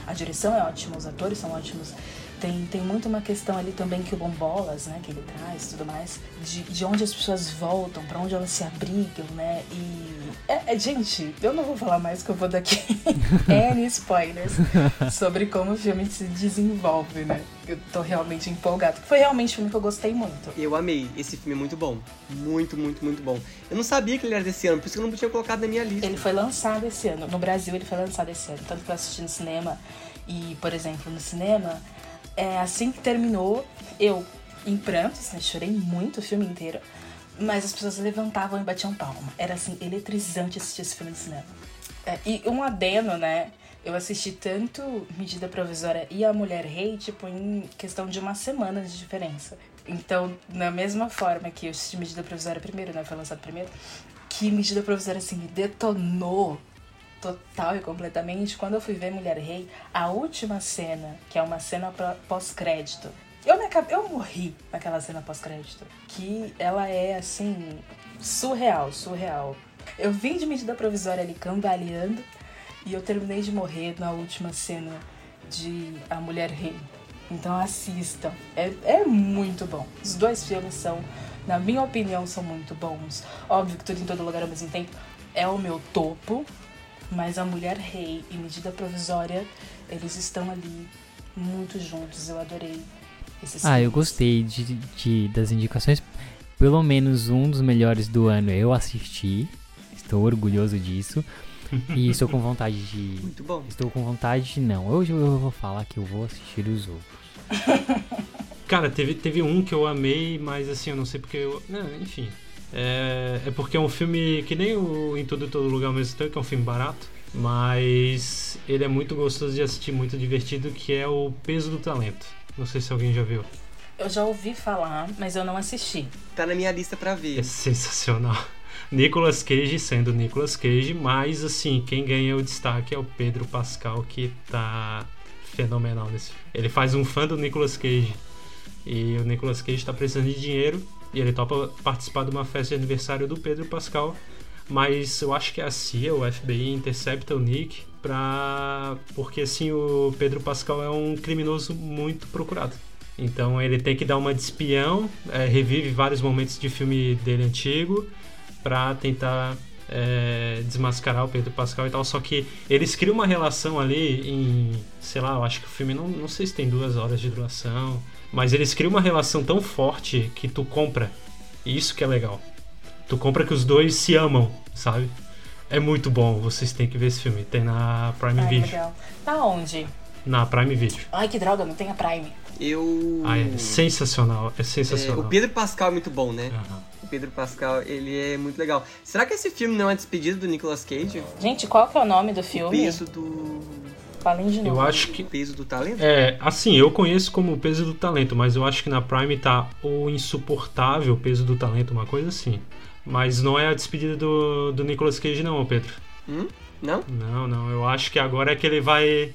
A direção é ótima, os atores são ótimos. Tem, tem muito uma questão ali também que o Bombolas, né, que ele traz tudo mais, de, de onde as pessoas voltam, para onde elas se abrigam, né? E. É, é, gente, eu não vou falar mais que eu vou daqui N spoilers sobre como o filme se desenvolve, né? Eu tô realmente empolgado. Foi realmente um filme que eu gostei muito. Eu amei. Esse filme é muito bom. Muito, muito, muito bom. Eu não sabia que ele era desse ano, por isso que eu não tinha colocado na minha lista. Ele foi lançado esse ano. No Brasil, ele foi lançado esse ano. Tanto que eu assisti no cinema. E, por exemplo, no cinema, é, assim que terminou, eu, em prantos, né? Chorei muito o filme inteiro. Mas as pessoas levantavam e batiam palma. Era, assim, eletrizante assistir esse filme no cinema. É, e um adeno, né? Eu assisti tanto Medida Provisória e A Mulher Rei, tipo, em questão de uma semana de diferença. Então, na mesma forma que eu assisti Medida Provisória primeiro, né? Foi lançado primeiro. Que Medida Provisória, assim, me detonou total e completamente. Quando eu fui ver Mulher Rei, a última cena, que é uma cena pós-crédito, eu, me acabei, eu morri naquela cena pós-crédito. Que ela é, assim, surreal, surreal. Eu vim de medida provisória ali cambaleando e eu terminei de morrer na última cena de A Mulher Rei. Então assistam. É, é muito bom. Os dois filmes são, na minha opinião, são muito bons. Óbvio que tudo em todo lugar ao mesmo tempo é o meu topo. Mas A Mulher Rei e Medida Provisória, eles estão ali muito juntos. Eu adorei esses Ah, filmes. eu gostei de, de, das indicações. Pelo menos um dos melhores do ano eu assisti. Estou orgulhoso disso. E estou com vontade de. Muito bom. Estou com vontade de não. Hoje eu vou falar que eu vou assistir os outros. Cara, teve, teve um que eu amei, mas assim, eu não sei porque eu. Não, enfim. É, é porque é um filme que nem o Em Tudo e Todo Lugar ao mesmo tempo, que é um filme barato. Mas ele é muito gostoso de assistir, muito divertido, que é o Peso do Talento. Não sei se alguém já viu. Eu já ouvi falar, mas eu não assisti. Tá na minha lista pra É ver. sensacional. Nicolas Cage sendo Nicolas Cage, mas assim, quem ganha o destaque é o Pedro Pascal, que tá fenomenal nesse filme. Ele faz um fã do Nicolas Cage. E o Nicolas Cage tá precisando de dinheiro e ele topa participar de uma festa de aniversário do Pedro Pascal. Mas eu acho que a CIA, o FBI, intercepta o Nick pra. Porque assim, o Pedro Pascal é um criminoso muito procurado. Então ele tem que dar uma de espião, é, revive vários momentos de filme dele antigo pra tentar é, desmascarar o Pedro Pascal e tal. Só que eles criam uma relação ali em, sei lá, eu acho que o filme não, não sei se tem duas horas de duração, mas eles criam uma relação tão forte que tu compra. Isso que é legal. Tu compra que os dois se amam, sabe? É muito bom, vocês têm que ver esse filme. Tem na Prime Ai, Video. legal. Tá onde? Na Prime Video. Ai, que droga, não tem a Prime. Eu. Ah, é sensacional, é É, sensacional. o Pedro Pascal é muito bom, né? Aham. O Pedro Pascal, ele é muito legal. Será que esse filme não é uma despedida do Nicolas Cage? Gente, qual que é o nome do O filme? peso do. Falem de novo. Eu acho que O peso do talento? É, assim, eu conheço como o peso do talento, mas eu acho que na Prime tá o insuportável peso do talento, uma coisa assim. Mas não é a despedida do, do Nicolas Cage, não, Pedro. Hum? Não? Não, não. Eu acho que agora é que ele vai.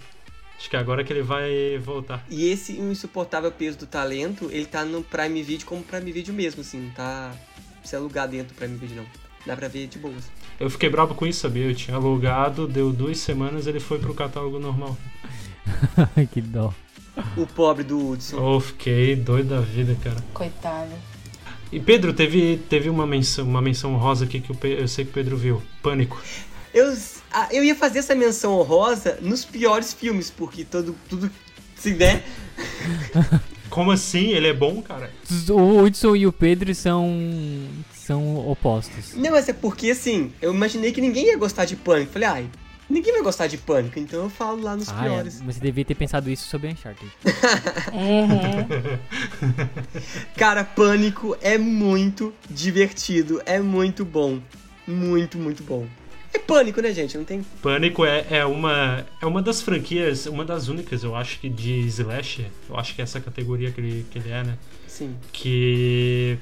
Acho que agora é que ele vai voltar. E esse insuportável peso do talento, ele tá no Prime Video como Prime Video mesmo, assim, não tá. Não precisa alugar dentro do Prime Video, não. Dá pra ver de boas. Eu fiquei bravo com isso, sabia? Eu tinha alugado, deu duas semanas, ele foi pro catálogo normal. que dó. O pobre do Hudson. Oh, fiquei doido da vida, cara. Coitado. E Pedro, teve, teve uma menção, uma menção rosa aqui que Pe- eu sei que o Pedro viu. Pânico. Eu, eu ia fazer essa menção honrosa nos piores filmes, porque todo, tudo, se der, Como assim? Ele é bom, cara? O Hudson e o Pedro são. são opostos. Não, mas é porque assim, eu imaginei que ninguém ia gostar de Pânico. Falei, ai, ninguém vai gostar de Pânico, então eu falo lá nos Ah, é. piores. Você devia ter pensado isso sobre Uncharted. Uhum. Cara, Pânico é muito divertido, é muito bom. Muito, muito bom. É Pânico, né, gente? Não tem. Pânico é, é, uma, é uma das franquias, uma das únicas, eu acho que de Slash. Eu acho que é essa categoria que ele, que ele é, né? Sim. Que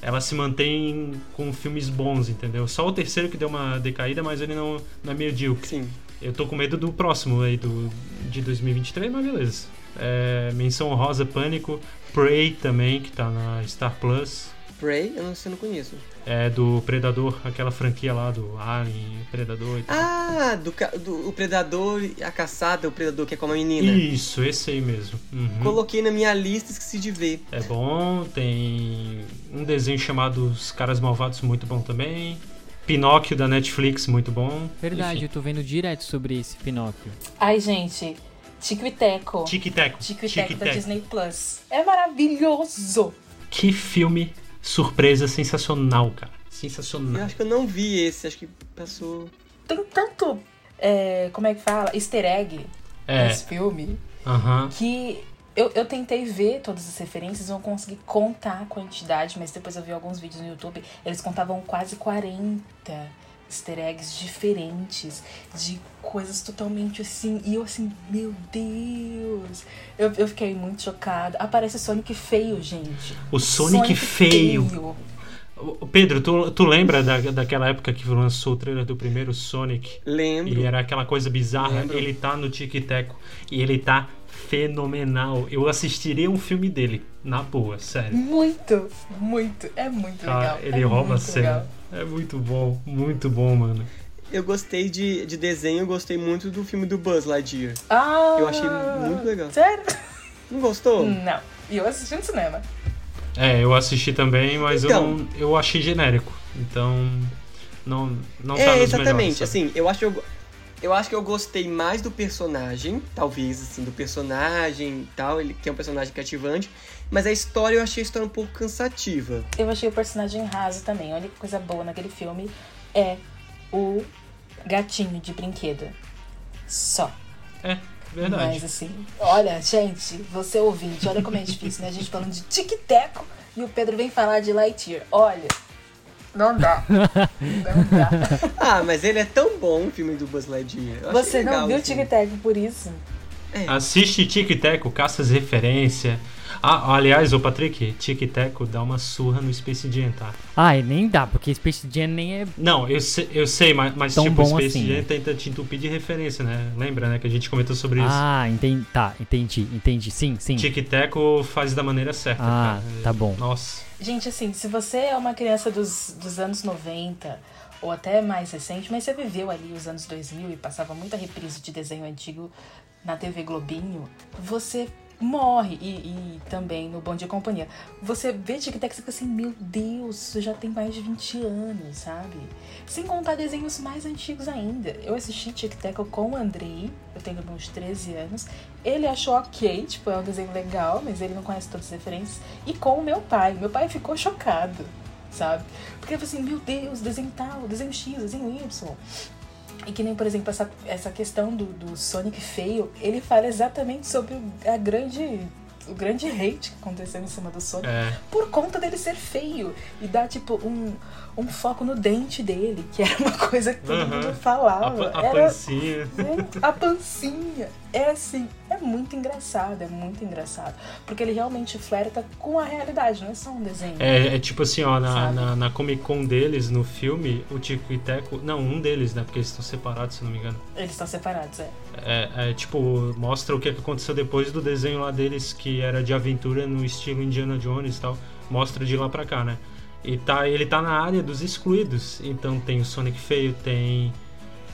ela se mantém com filmes bons, entendeu? Só o terceiro que deu uma decaída, mas ele não, não é medíocre. Sim. Eu tô com medo do próximo aí, do, de 2023, mas beleza. É, menção rosa Pânico. Prey também, que tá na Star Plus. Prey, eu não sei, eu não conheço. É do Predador, aquela franquia lá do Alien, Predador e tal. Ah, do, do o Predador, e a caçada, o Predador que é com a menina. Isso, esse aí mesmo. Uhum. Coloquei na minha lista e esqueci de ver. É bom, tem um desenho chamado Os Caras Malvados, muito bom também. Pinóquio da Netflix, muito bom. Verdade, Enfim. eu tô vendo direto sobre esse Pinóquio. Ai, gente. Tico e Teco. Tic Teco. Tico e Teco da. Disney Plus. É maravilhoso. Que filme surpresa sensacional, cara. Eu Sensacional. acho que eu não vi esse, acho que passou. Tem tanto. é, como é que fala? Easter egg É, nesse filme. aham. que eu, eu tentei ver todas as referências, não consegui contar a quantidade, mas depois eu vi alguns vídeos no YouTube, eles contavam quase 40 easter eggs diferentes, de coisas totalmente assim. E eu assim, meu Deus! Eu, eu fiquei muito chocada. Aparece Sonic feio, gente. O Sonic, feio. Ô, Pedro, tu, tu lembra da, daquela época que lançou o trailer do primeiro Sonic? Lembro. E era aquela coisa bizarra. Lembro. Ele tá no Tic Teco e ele tá fenomenal. Eu assistiria um filme dele, na boa, sério. Muito, muito. É muito Tá, legal. ele é rouba a cena. legal. É muito bom, muito bom, mano. Eu gostei de, de desenho, eu gostei muito do filme do Buzz Lightyear. Ah! Eu achei muito legal. Sério? Não gostou? Não. E eu assisti no cinema. É, eu assisti também, mas eu, Então. não, eu achei genérico. Então, não, não tá é, nos exatamente. melhores, assim, eu acho que eu, eu acho que eu gostei mais do personagem, talvez, assim, do personagem e tal, ele que é um personagem cativante, mas a história eu achei a história um pouco cansativa. Eu achei o personagem raso também. A única coisa boa naquele filme é o gatinho de brinquedo. Só. É, verdade. Mas assim, olha, gente, você ouvinte, olha como é difícil, né? A gente falando de tic-teco e o Pedro vem falar de Lightyear. Olha, não dá. Não dá. Ah, mas ele é tão bom, o filme do Buzz Lightyear. Eu Você não viu assim. tic-teco por isso? Assiste Tic Teco, caça as referências. Ah, aliás, ô Patrick, Tic Teco dá uma surra no Space Jam, tá? Ah, nem dá, porque Space Jam nem é. Não, eu sei, eu sei mas, mas Tão tipo, Space assim, Jam né? tenta te entupir de referência, né? Lembra, né? Que a gente comentou sobre isso. Ah, entendi. Tá, entendi, entendi. Sim, sim. Tic Teco faz da maneira certa, Ah, cara. tá bom. Nossa. Gente, assim, se você é uma criança dos, dos anos 90 ou até mais recente, mas você viveu ali os anos 2000 e passava muita reprise de desenho antigo na TV Globinho, você morre. E, e também no Bom Dia Companhia. Você vê Tic Tac e fica assim, meu Deus, isso já tem mais de 20 anos, sabe? Sem contar desenhos mais antigos ainda. Eu assisti Tic Tac com o Andrei, eu tenho uns 13 anos. Ele achou ok, tipo, é um desenho legal, mas ele não conhece todas as referências. E com o meu pai. Meu pai ficou chocado, sabe? Porque ele falou assim, meu Deus, desenho tal, desenho X, desenho Y. E que nem, por exemplo, essa, essa questão do, do Sonic feio, ele fala exatamente sobre o- a grande, o grande hate que aconteceu em cima do Sonic É, por conta dele ser feio. E dá, tipo, um, um foco no dente dele, que era uma coisa que todo Aham. mundo a, falava. pa- a era, pancinha. A pancinha. É assim, é muito engraçado, é muito engraçado. Porque ele realmente flerta com a realidade, não é só um desenho. É, é tipo assim, ó, na, na, na Comic Con deles, no filme, o Tico e Teco. Não, um deles, né? Porque eles estão separados, se não me engano. Eles estão separados, é. É, é, tipo, mostra o que que aconteceu depois do desenho lá deles, que era de aventura no estilo Indiana Jones e tal. Mostra de lá pra cá, né? E tá, ele tá na área dos excluídos. Então tem o Sonic feio, tem.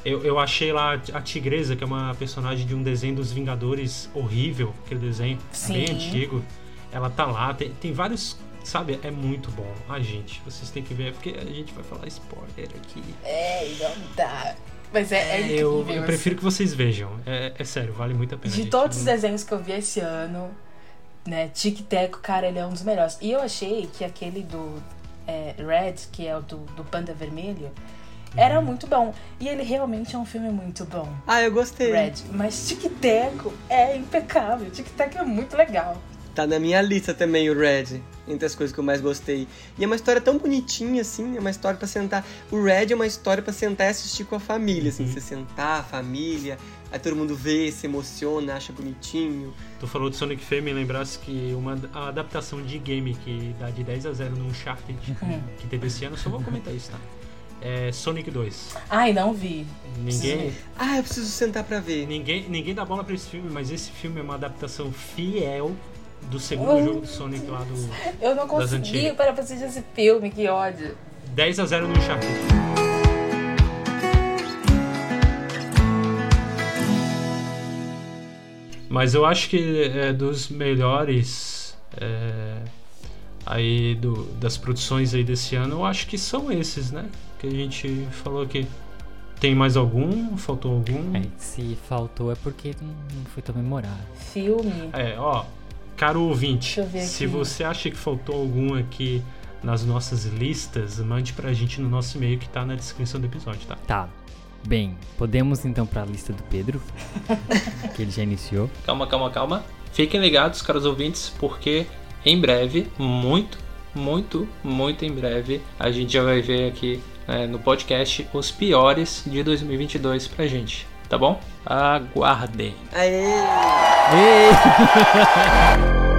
Eu, eu achei lá a Tigresa, que é uma personagem de um desenho dos Vingadores horrível, aquele desenho bem Sim. antigo. Ela tá lá, tem, tem vários. Sabe, é muito bom. A gente, vocês têm que ver, porque a gente vai falar spoiler aqui. É, não dá. Mas é, é incrível. eu, eu assim. prefiro que vocês vejam. É, é sério, vale muito a pena. De gente. todos os Não- desenhos que eu vi esse ano, né, Tic Teco, cara, ele é um dos melhores. E eu achei que aquele do é, Red, que é o do, do Panda Vermelho, era Uhum. muito bom. E ele realmente é um filme muito bom. Ah, eu gostei. Red. Mas Tic Teco é impecável. Tic Teco é muito legal. Tá na minha lista também o Red, entre as coisas que eu mais gostei. E é uma história tão bonitinha, assim, é uma história pra sentar. O Red é uma história pra sentar e assistir com a família, assim, Uhum. você sentar, a família, aí todo mundo vê, se emociona, acha bonitinho. Tu falou de Sonic Feio, me lembrasse que uma a adaptação de game que dá de 10 a 0 no Uncharted Hum. que teve esse ano, só vou comentar isso, tá? É Sonic 2. Ai, não vi. Ninguém, Ah, eu preciso sentar pra ver. ninguém, ninguém dá bola pra esse filme, mas esse filme é uma adaptação fiel do segundo Oh. jogo do Sonic lá do Eu não consegui para assistir esse filme, que ódio. 10 a 0 no Uncharted. Mas eu acho que é dos melhores é, aí do, das produções aí desse ano, eu acho que são esses, né? Que a gente falou aqui. Tem mais algum? Faltou algum? É, se faltou é porque não foi tão memorável. Filme. É, ó, caro ouvinte, Deixa eu ver se aqui. você acha que faltou algum aqui nas nossas listas, mande pra gente no nosso e-mail que tá na descrição do episódio, tá? Tá. Bem, podemos então pra lista do Pedro, que ele já iniciou. Calma, calma, calma. Fiquem ligados, caros ouvintes, porque em breve, muito, muito, muito em breve a gente já vai ver aqui né, no podcast os piores de 2022 pra gente, tá bom? Aguardem. Aê! Ei!